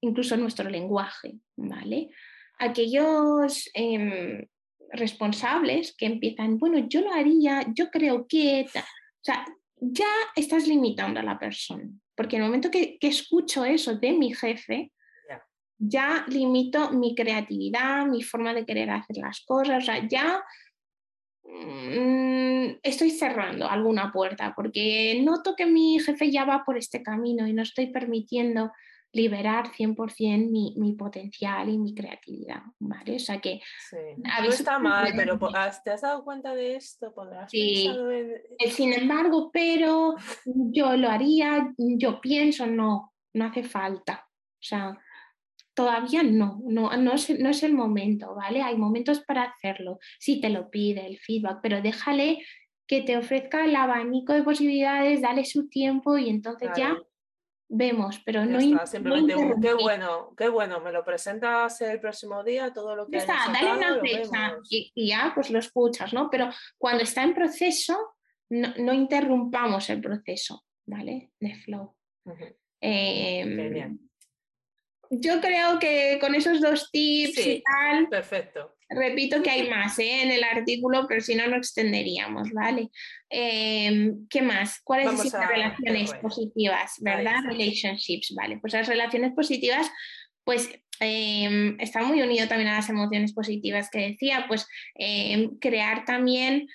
incluso nuestro lenguaje, ¿vale? Aquellos em, responsables que empiezan, bueno, yo lo haría, yo creo que, o sea, ya estás limitando a la persona, porque en el momento que, que escucho eso de mi jefe, ya limito mi creatividad, mi forma de querer hacer las cosas, o sea, ya Mm, estoy cerrando alguna puerta porque noto que mi jefe ya va por este camino y no estoy permitiendo liberar 100% mi, mi potencial y mi creatividad, ¿vale? O sea que... No está mal, pero ¿te has dado cuenta de esto? Sí, eh, sin embargo, pero yo lo haría, yo pienso, no, no hace falta. O sea, todavía no, no, no, es, no es el momento, ¿vale? Hay momentos para hacerlo, si te lo pide el feedback, pero déjale que te ofrezca el abanico de posibilidades, dale su tiempo y entonces ya vemos, pero no, está, simplemente qué bueno, qué bueno, me lo presentas el próximo día, todo lo que está, dale una fecha y, ya pues lo escuchas, ¿no? Pero cuando está en proceso, no, interrumpamos el proceso, ¿vale? De flow. Yo creo que con esos dos tips y tal. Perfecto. Repito que hay más ¿eh? en el artículo, pero si no, no extenderíamos, ¿vale? Em, ¿Qué más? ¿Cuáles son las relaciones positivas, verdad? Relationships, ¿vale? Pues las relaciones positivas, pues em, está muy unido también a las emociones positivas que decía, pues em, crear también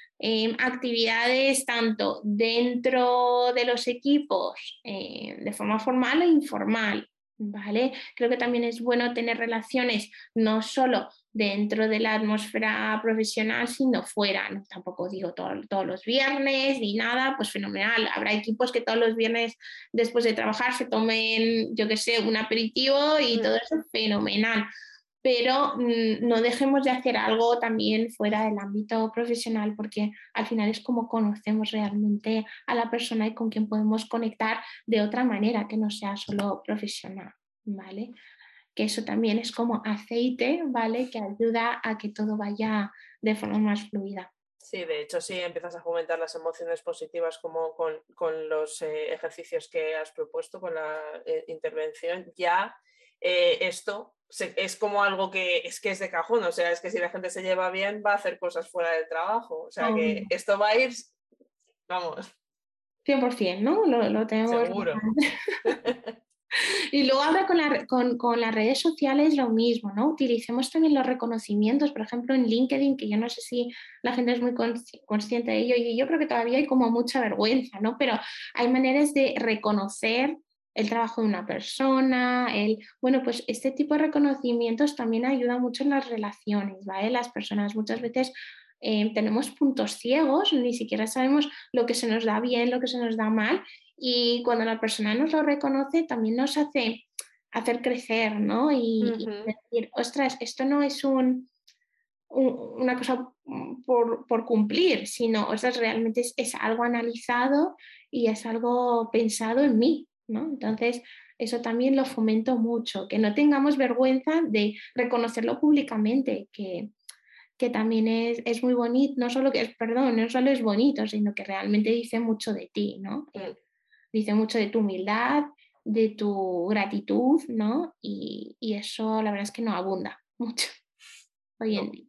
actividades tanto dentro de los equipos eh, de forma formal e informal, ¿vale? Creo que también es bueno tener relaciones no solo dentro de la atmósfera profesional, sino fuera. No, tampoco digo todos los viernes ni nada, pues fenomenal. Habrá equipos que todos los viernes después de trabajar se tomen, yo qué sé, un aperitivo y mm. todo eso fenomenal. Pero mm, no dejemos de hacer algo también fuera del ámbito profesional, porque al final es como conocemos realmente a la persona y con quien podemos conectar de otra manera que no sea solo profesional. ¿Vale? que eso también es como aceite, ¿vale? Que ayuda a que todo vaya de forma más fluida. Sí, de hecho, si empiezas a fomentar las emociones positivas como con, los eh, ejercicios que has propuesto, con la eh, intervención, ya eh, esto es como algo que es que es de cajón, o sea, es que si la gente se lleva bien va a hacer cosas fuera del trabajo, o sea, que esto va a ir, vamos. 100%, ¿no? Lo, lo tenemos. Seguro. Y luego ahora con, las redes sociales lo mismo, ¿no? Utilicemos también los reconocimientos, por ejemplo, en LinkedIn, que yo no sé si la gente es muy consciente de ello y yo creo que todavía hay como mucha vergüenza, ¿no? Pero hay maneras de reconocer el trabajo de una persona, el, bueno, pues este tipo de reconocimientos también ayuda mucho en las relaciones, ¿vale? Las personas muchas veces eh, tenemos puntos ciegos, ni siquiera sabemos lo que se nos da bien, lo que se nos da mal, y cuando la persona nos lo reconoce, también nos hace hacer crecer, ¿no? Y, decir, ostras, esto no es un, una cosa por, cumplir, sino, ostras, realmente es, algo analizado y es algo pensado en mí, ¿no? Entonces, eso también lo fomento mucho, que no tengamos vergüenza de reconocerlo públicamente, que, que también es, es, muy bonito, no solo que es, perdón, no solo es bonito, sino que realmente dice mucho de ti, ¿no? Mm dice mucho de tu humildad, de tu gratitud, ¿no? Y, eso la verdad es que no abunda mucho hoy en día.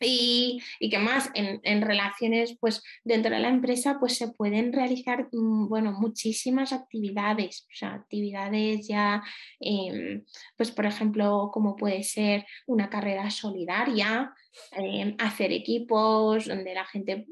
Y, y que más en, relaciones, pues dentro de la empresa, pues se pueden realizar, mm, bueno, muchísimas actividades, o sea, actividades ya, em, pues por ejemplo, como puede ser una carrera solidaria, em, hacer equipos donde la gente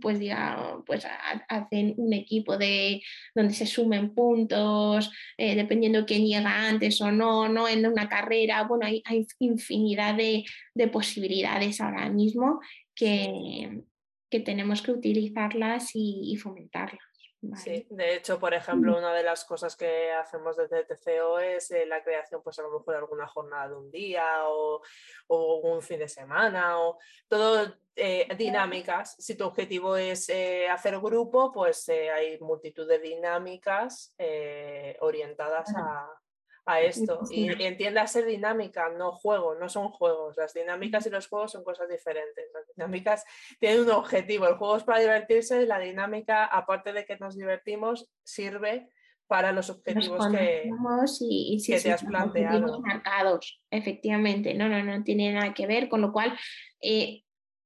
pues diga, pues hacen un equipo de donde se sumen puntos, eh, dependiendo quién llega antes o no, no en una carrera. Bueno, hay, hay infinidad de, posibilidades ahora mismo que, que tenemos que utilizarlas y fomentarlas. Sí, de hecho, por ejemplo, una de las cosas que hacemos desde TCO es eh, la creación, pues a lo mejor de alguna jornada de un día o, un fin de semana o todo eh, dinámicas. Si tu objetivo es eh, hacer grupo, pues hay multitud de dinámicas orientadas a, a esto. Y, entienda ser dinámica, no juego, no son juegos. Las dinámicas y los juegos son cosas diferentes. Las dinámicas tienen un objetivo. El juego es para divertirse y la dinámica, aparte de que nos divertimos, sirve para los objetivos que, y, te has planteado. Marcados, efectivamente. No, no, no tiene nada que ver, con lo cual, eh,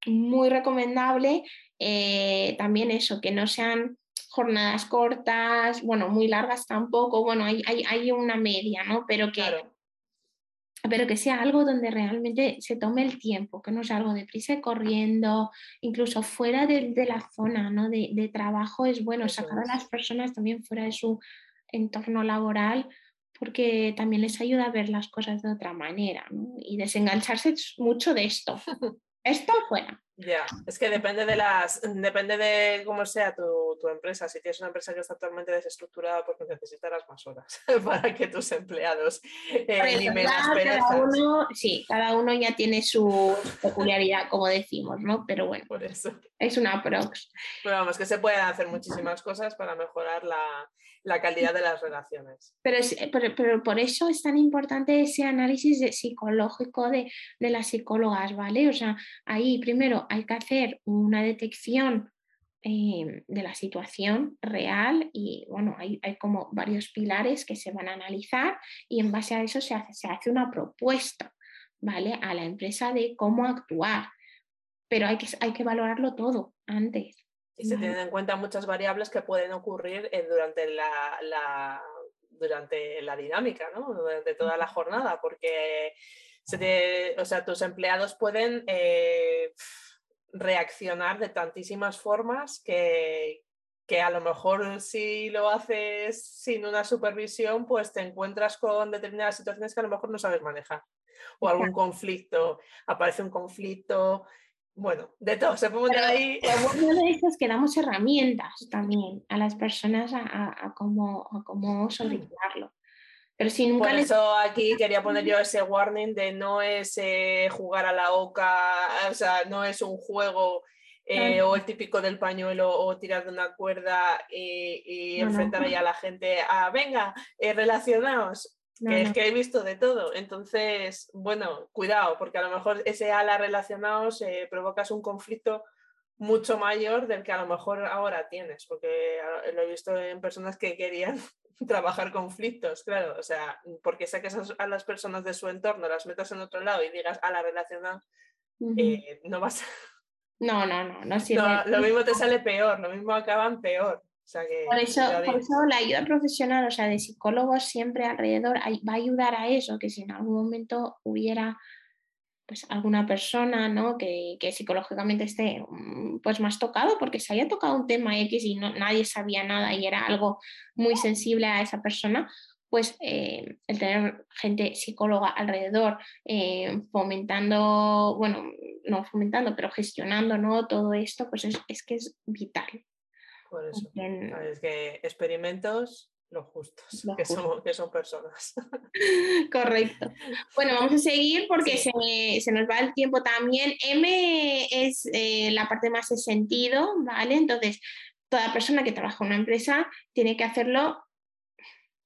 muy recomendable eh, también eso, que no sean jornadas cortas, bueno, muy largas tampoco, bueno, hay, hay, una media, ¿no? Pero que, pero que sea algo donde realmente se tome el tiempo, que no sea algo deprisa y corriendo, incluso fuera de, la zona ¿no? de, trabajo, es bueno sacar a las personas también fuera de su entorno laboral porque también les ayuda a ver las cosas de otra manera y desengancharse mucho de esto. esto fuera. Ya, es que depende de las, depende de cómo sea tu, tu, empresa. Si tienes una empresa que está totalmente desestructurada, pues necesitarás más horas para que tus empleados eh, cada uno, Sí, cada uno ya tiene su peculiaridad, como decimos, ¿no? Pero bueno, por eso. es una prox. Pero vamos, que se pueden hacer muchísimas cosas para mejorar la, la calidad de las relaciones. Pero, pero, por eso es tan importante ese análisis psicológico de, de, las psicólogas, ¿vale? O sea, ahí primero hay que hacer una detección eh, de la situación real y bueno, hay, hay, como varios pilares que se van a analizar y en base a eso se hace, se hace una propuesta, ¿vale? A la empresa de cómo actuar, pero hay que, hay que valorarlo todo antes. Y se tienen en cuenta muchas variables que pueden ocurrir eh, durante la, durante la dinámica, ¿no? durante toda la jornada, porque o sea, tus empleados pueden eh, reaccionar de tantísimas formas que, que a lo mejor si lo haces sin una supervisión, pues te encuentras con determinadas situaciones que a lo mejor no sabes manejar. o algún conflicto, aparece un conflicto, bueno, de todo, se puede ahí. Lo bueno de eso es que damos herramientas también a las personas a, a, cómo, a cómo sobrellevarlo. Pero si nunca Por eso aquí quería poner yo ese warning de no es eh, jugar a la oca, o sea, no es un juego eh, o el típico del pañuelo o tirar de una cuerda y, enfrentar ahí a la gente a, venga, eh, relacionaos, que es que he visto de todo. Entonces, bueno, cuidado, porque a lo mejor ese ala relacionados eh, provocas un conflicto mucho mayor del que a lo mejor ahora tienes, porque lo he visto en personas que querían trabajar conflictos, claro, o sea, porque saques a las personas de su entorno, las metas en otro lado y digas a la relacionada, no vas a no, no, no, no lo mismo te sale peor, lo mismo acaban peor. Por, eso, por eso la ayuda profesional, o sea, de psicólogos siempre alrededor va a ayudar a eso, que si en algún momento hubiera pues alguna persona ¿no? que, que, psicológicamente esté mm, pues más tocado porque se haya tocado un tema X y no, nadie sabía nada y era algo muy sensible a esa persona, pues eh, el tener gente psicóloga alrededor, eh, fomentando, bueno, no fomentando, pero gestionando ¿no? todo esto, pues es, que es vital. Por eso. Es que experimentos los justos, que, Son, que, son, personas. Correcto. Bueno, vamos a seguir porque se, se, nos va el tiempo también. M es eh, la parte más de sentido, ¿vale? Entonces, toda persona que trabaja en una empresa tiene que hacerlo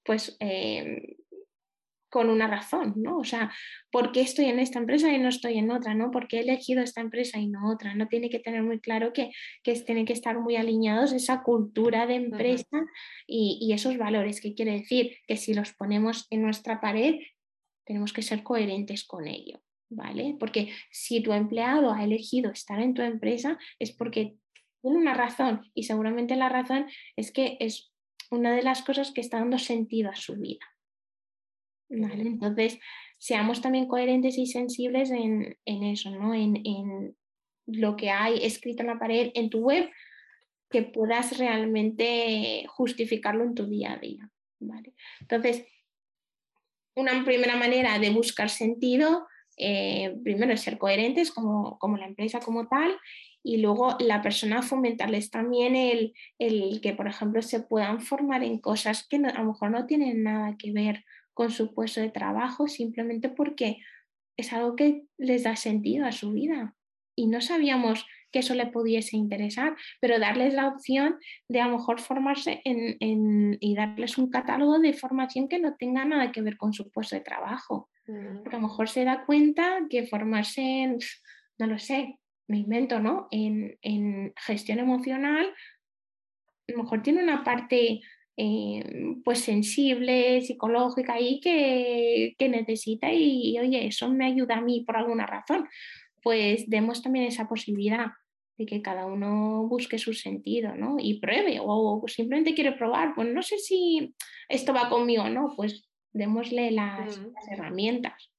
pues em, con una razón, ¿no? O sea, ¿por qué estoy en esta empresa y no estoy en otra, ¿no? ¿Por qué he elegido esta empresa y no otra? No tiene que tener muy claro que, que tienen que estar muy alineados esa cultura de empresa y, y, esos valores, que quiere decir que si los ponemos en nuestra pared, tenemos que ser coherentes con ello, ¿vale? Porque si tu empleado ha elegido estar en tu empresa es porque tiene una razón y seguramente la razón es que es una de las cosas que está dando sentido a su vida. Entonces, seamos también coherentes y sensibles en, eso, ¿no? En, lo que hay escrito en la pared, en tu web, que puedas realmente justificarlo en tu día a día. Entonces, una primera manera de buscar sentido, eh, primero es ser coherentes como, como la empresa como tal y luego la persona fomentarles también el, el, que, por ejemplo, se puedan formar en cosas que a lo mejor no tienen nada que ver con su puesto de trabajo, simplemente porque es algo que les da sentido a su vida. Y no sabíamos que eso le pudiese interesar, pero darles la opción de a lo mejor formarse en, en, y darles un catálogo de formación que no tenga nada que ver con su puesto de trabajo. Porque a lo mejor se da cuenta que formarse en, no lo sé, me invento, ¿no? En, gestión emocional, a lo mejor tiene una parte eh, pues sensible, psicológica ahí que, necesita y, oye, eso me ayuda a mí por alguna razón. Pues demos también esa posibilidad de que cada uno busque su sentido, ¿no? Y pruebe o simplemente quiere probar, pues no sé si esto va conmigo o no, pues démosle las, herramientas.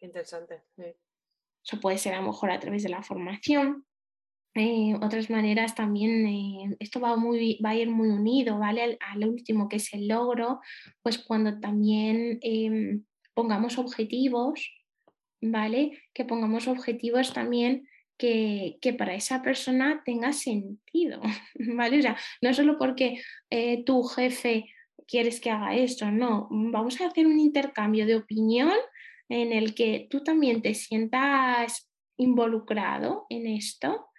Interesante. Eso puede ser a lo mejor a través de la formación. Eh, otras maneras también, eh, esto va, muy, va a ir muy unido, ¿vale? Al, último, que es el logro, pues cuando también em, pongamos objetivos, ¿vale? Que pongamos objetivos también que, que, para esa persona tenga sentido, ¿vale? O sea, no solo porque eh, tu jefe quieres que haga esto, no, vamos a hacer un intercambio de opinión en el que tú también te sientas involucrado en esto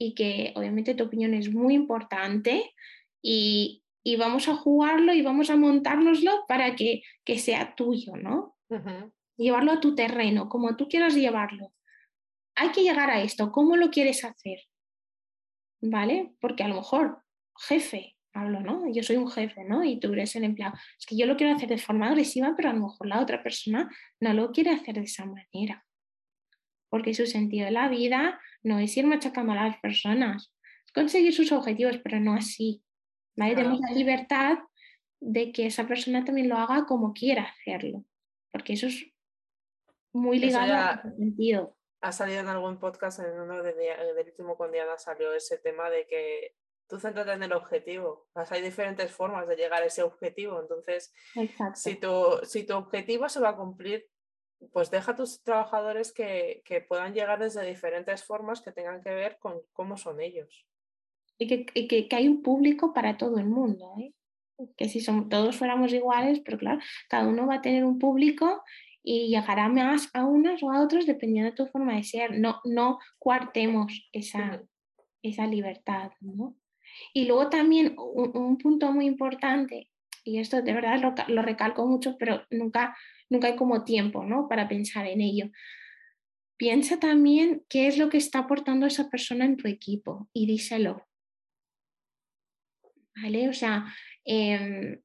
y que obviamente tu opinión es muy importante y, vamos a jugarlo y vamos a montárnoslo para que, sea tuyo, ¿no? Llevarlo a tu terreno, como tú quieras llevarlo. Hay que llegar a esto, ¿cómo lo quieres hacer? ¿Vale? Porque a lo mejor, jefe, hablo, ¿no? Yo soy un jefe, ¿no? Y tú eres el empleado. Es que yo lo quiero hacer de forma agresiva, pero a lo mejor la otra persona no lo quiere hacer de esa manera. Porque su sentido de la vida no es ir machacando a las personas, es conseguir sus objetivos, pero no así. ¿vale? Tenemos la libertad de que esa persona también lo haga como quiera hacerlo, porque eso es muy ligado al sentido. Ha salido en algún podcast, en uno de, del último con Diana salió ese tema de que tú céntrate en el objetivo. hay diferentes formas de llegar a ese objetivo. Entonces, si tu, si tu objetivo se va a cumplir, pues deja a tus trabajadores que, puedan llegar desde diferentes formas que tengan que ver con cómo son ellos. Y que, hay un público para todo el mundo, ¿eh? que si son, todos fuéramos iguales, pero claro, cada uno va a tener un público y llegará más a unos o a otros dependiendo de tu forma de ser. No, no cuartemos esa, esa libertad. ¿no? Y luego también un, punto muy importante, y esto de verdad lo, lo recalco mucho, pero nunca nunca hay como tiempo ¿no? para pensar en ello. Piensa también qué es lo que está aportando esa persona en tu equipo y díselo. ¿Vale? O sea, em,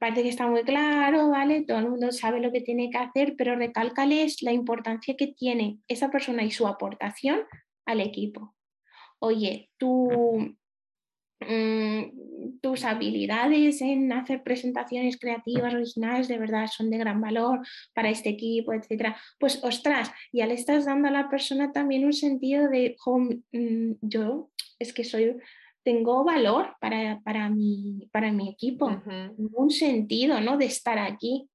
parece que está muy claro, ¿vale? Todo el mundo sabe lo que tiene que hacer, pero recálcales la importancia que tiene esa persona y su aportación al equipo. Oye, tú Mm, tus habilidades en hacer presentaciones creativas, originales, de verdad son de gran valor para este equipo, etcétera, pues ostras, ya le estás dando a la persona también un sentido de, mm, yo es que soy, tengo valor para, para, mi, para mi equipo, un sentido, ¿no? De estar aquí.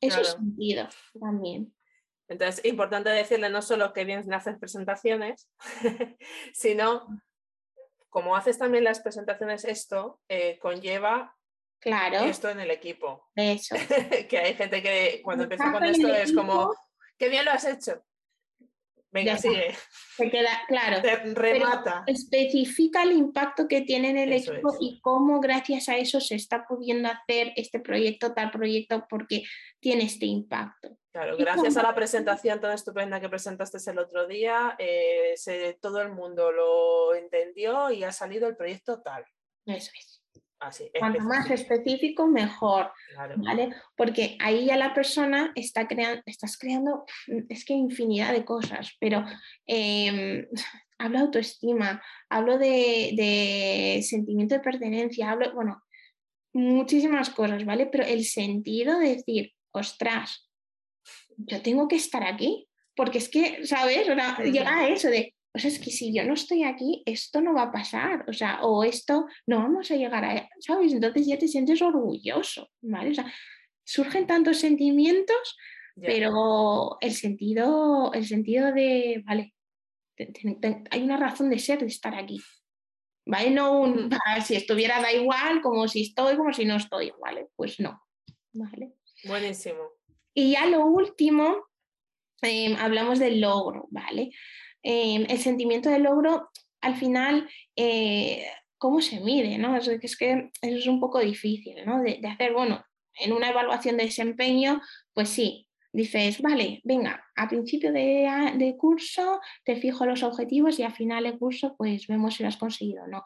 Eso es sentido también. Entonces, importante decirle no solo que bien hacer presentaciones, sino como haces también las presentaciones, esto eh, conlleva claro. esto en el equipo. Eso. que hay gente que cuando empieza con esto es como, qué bien lo has hecho. Venga, sigue. Se queda, claro. remata. especifica el impacto que tiene en el equipo y cómo gracias a eso se está pudiendo hacer este proyecto, tal proyecto, porque tiene este impacto. Claro, gracias a la presentación tan estupenda que presentaste el otro día, eh, todo el mundo lo entendió y ha salido el proyecto tal. Eso es. Así, Cuanto más específico, mejor. ¿vale? Porque ahí ya la persona está creando, estás creando, es que infinidad de cosas, pero eh, hablo de autoestima, hablo de, de, sentimiento de pertenencia, hablo, bueno, muchísimas cosas, ¿vale? Pero el sentido de decir, ostras, yo tengo que estar aquí, porque es que, ¿sabes? llega a eso de, o sea, es que si yo no estoy aquí, esto no va a pasar, o sea, o esto no vamos a llegar a, ¿sabes? Entonces ya te sientes orgulloso, ¿vale? O sea, surgen tantos sentimientos, pero el sentido, el sentido de, vale, hay una razón de ser de estar aquí, ¿vale? No un, si estuviera da igual, como si estoy, como si no estoy, ¿vale? Pues no, ¿vale? Buenísimo. Y ya lo último, em, hablamos del logro, ¿vale? Em, el sentimiento de logro, al final, eh, ¿cómo se mide? ¿no? Es, que eso es un poco difícil ¿no? de, hacer, bueno, en una evaluación de desempeño, pues sí, dices, vale, venga, a principio de, curso te fijo los objetivos y a final de curso pues vemos si lo has conseguido o no.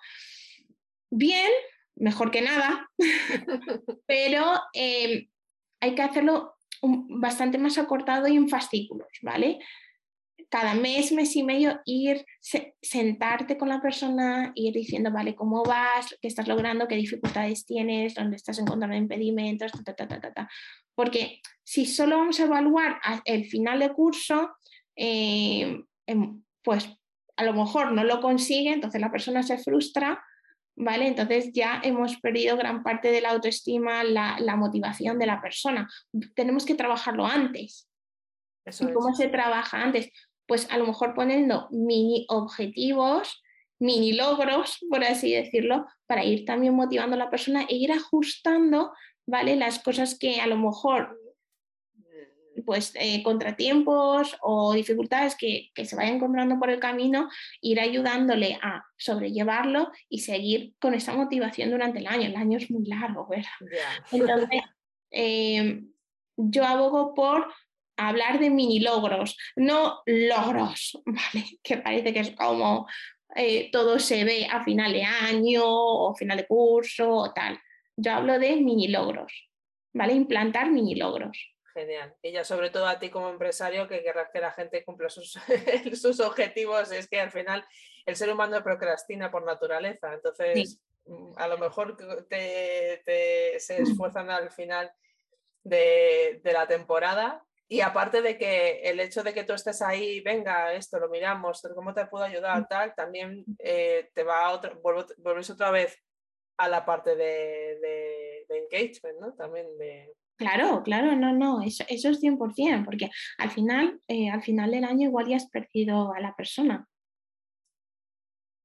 Bien, mejor que nada, pero em, hay que hacerlo bastante más acortado y en fascículos, ¿vale? Cada mes, mes y medio, ir, sentarte con la persona, ir diciendo, vale, ¿cómo vas? ¿Qué estás logrando? ¿Qué dificultades tienes? ¿Dónde estás encontrando impedimentos? Porque si solo vamos a evaluar el final de curso, eh, em, pues a lo mejor no lo consigue, entonces la persona se frustra ¿vale? Entonces ya hemos perdido gran parte de la autoestima, la, motivación de la persona. Tenemos que trabajarlo antes. ¿Y cómo se trabaja antes? Pues a lo mejor poniendo mini objetivos, mini logros, por así decirlo, para ir también motivando a la persona e ir ajustando, ¿vale? Las cosas que a lo mejor pues, eh, contratiempos o dificultades que, se vayan encontrando por el camino, ir ayudándole a sobrellevarlo y seguir con esa motivación durante el año. El año es muy largo, ¿verdad? Entonces, em, yo abogo por hablar de mini logros, no logros, ¿vale? Que parece que es como eh, todo se ve a final de año o final de curso o tal. Yo hablo de mini logros, ¿vale? Implantar mini logros. Genial. Y ya sobre todo a ti como empresario que querrás que la gente cumpla sus, sus objetivos, es que al final el ser humano procrastina por naturaleza, entonces mm, a lo mejor te, se esfuerzan al final de, la temporada y aparte de que el hecho de que tú estés ahí, venga, esto lo miramos, cómo te puedo ayudar, tal, también eh, te va a otra, vuelves otra vez a la parte de engagement, ¿no? También de... Claro, claro, no, no, eso, eso es 100%, porque al final, eh, al final del año igual ya has perdido a la persona.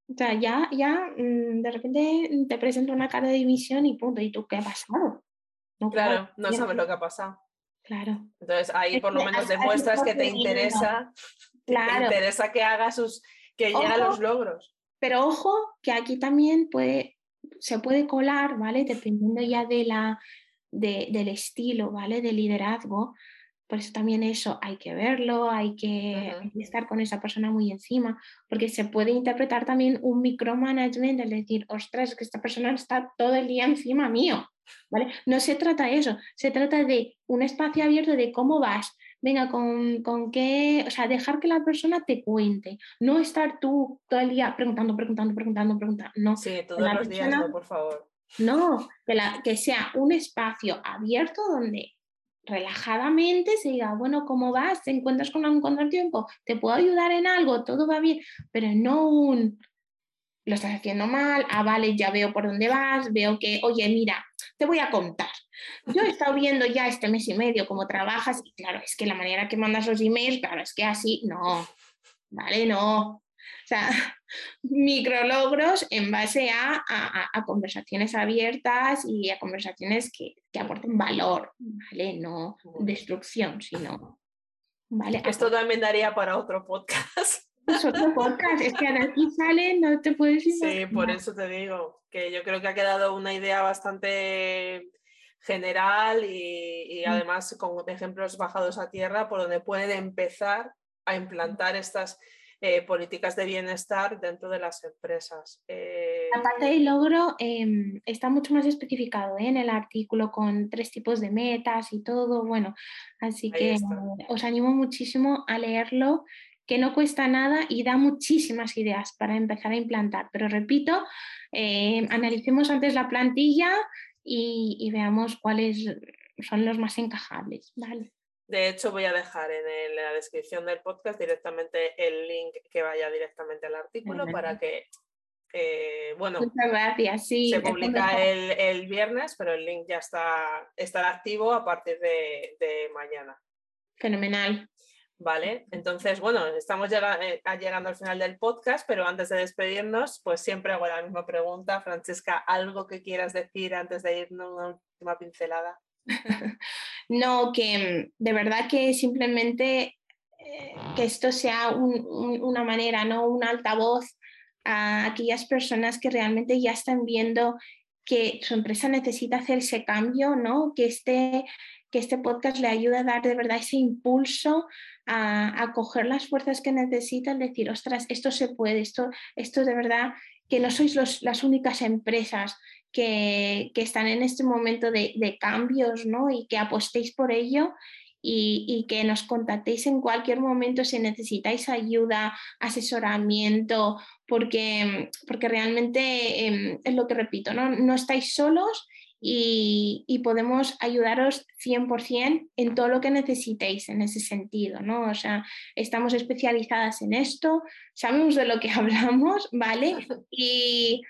O sea, ya, ya mm, de repente te presenta una cara de división y punto, ¿y tú qué ha pasado? claro, no sabes lo que ha pasado. Claro. Entonces ahí por lo menos demuestras que te interesa, claro. te interesa que haga sus, que a los logros. Pero ojo, que aquí también puede, se puede colar, ¿vale? Dependiendo ya de la, del estilo, ¿vale? De liderazgo. Por eso también eso hay que verlo, hay que, estar con esa persona muy encima, porque se puede interpretar también un micromanagement, es decir, ostras, que esta persona está todo el día encima mío, ¿vale? No se trata de eso, se trata de un espacio abierto de cómo vas, venga, con, con qué, o sea, dejar que la persona te cuente, no estar tú todo el día preguntando, preguntando, preguntando, preguntando, no. Sí, todos los días, no, por favor. No, que, la, que sea un espacio abierto donde relajadamente se diga, bueno, ¿cómo vas? ¿Te encuentras con algún contratiempo? ¿Te puedo ayudar en algo? Todo va bien, pero no un, lo estás haciendo mal, ah, vale, ya veo por dónde vas, veo que, oye, mira, te voy a contar. Yo he estado viendo ya este mes y medio cómo trabajas y claro, es que la manera que mandas los emails, claro, es que así, no, vale, no. O sea, micrologros en base a, a, conversaciones abiertas y a conversaciones que, que, aporten valor, ¿vale? No destrucción, sino... ¿vale? Esto también daría para otro podcast. Es otro podcast, es que aquí sale, no te puedes Sí, por eso te digo, que yo creo que ha quedado una idea bastante general y, mm. además con ejemplos bajados a tierra por donde pueden empezar a implantar estas eh, políticas de bienestar dentro de las empresas. Eh... La parte del logro em, está mucho más especificado ¿eh? en el artículo con tres tipos de metas y todo. Bueno, así que os animo muchísimo a leerlo que no cuesta nada y da muchísimas ideas para empezar a implantar. Pero repito, em, analicemos antes la plantilla, y, veamos cuáles son los más encajables. ¿vale? De hecho, voy a dejar en, la descripción del podcast directamente el link que vaya directamente al artículo para que, eh, bueno, gracias. Sí, se publica el, viernes, pero el link ya está estará activo a partir de, de mañana. Fenomenal. Vale, entonces, bueno, estamos eh, llegando al final del podcast, pero antes de despedirnos, pues siempre hago la misma pregunta. Francesca, ¿algo que quieras decir antes de irnos una última pincelada? no, que mm, de verdad que simplemente eh, que esto sea una manera, ¿no? Un altavoz a aquellas personas que realmente ya están viendo que su empresa necesita hacer ese cambio, ¿no? Que este, que este podcast le ayude a dar de verdad ese impulso a, coger las fuerzas que necesitan, decir, ostras, esto se puede, esto, esto de verdad, que no sois las únicas empresas que, están en este momento de, cambios ¿no? y que apostéis por ello y, que nos contactéis en cualquier momento si necesitáis ayuda, asesoramiento, porque, porque realmente em, es lo que repito, ¿no? no estáis solos y, podemos ayudaros 100% en todo lo que necesitéis en ese sentido, ¿no? O sea, estamos especializadas en esto, sabemos de lo que hablamos, ¿vale? Y,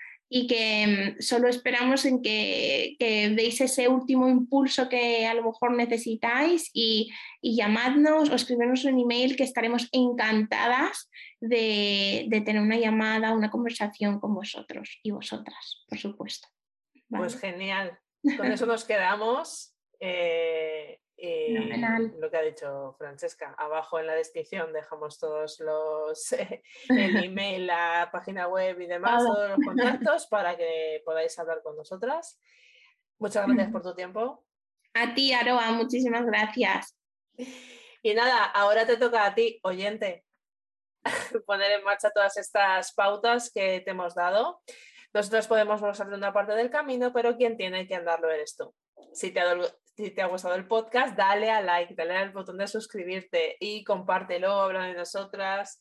que mm, solo esperamos en que, deis ese último impulso que a lo mejor necesitáis y, llamadnos o escribirnos un email que estaremos encantadas de, de tener una llamada, una conversación con vosotros y vosotras, por supuesto. Pues genial. Con eso nos quedamos. Eh, lo que ha dicho Francesca, abajo en la descripción dejamos todos los el email, la página web y demás, todos los contactos para que podáis hablar con nosotras. Muchas gracias por tu tiempo. A ti, Aroa, muchísimas gracias. Y nada, ahora te toca a ti, oyente, poner en marcha todas estas pautas que te hemos dado. Nosotros podemos de una parte del camino, pero quien tiene que andarlo eres tú. Si te, ha, gustado el podcast, dale a like, dale al botón de suscribirte y compártelo, habla de nosotras.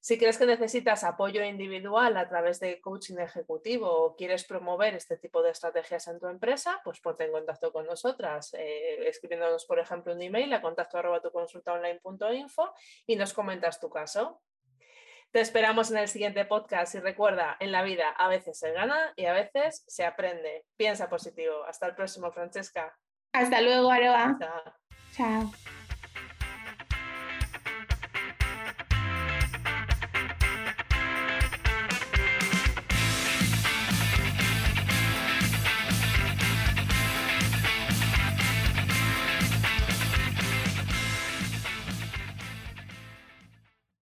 Si crees que necesitas apoyo individual a través de coaching ejecutivo o quieres promover este tipo de estrategias en tu empresa, pues ponte en contacto con nosotras, eh, escribiéndonos, por ejemplo, un email a contacto arroba tu consulta online.info y nos comentas tu caso. Te esperamos en el siguiente podcast y recuerda, en la vida a veces se gana y a veces se aprende. Piensa positivo. Hasta el próximo, Francesca. Hasta luego, Aroa. Chao.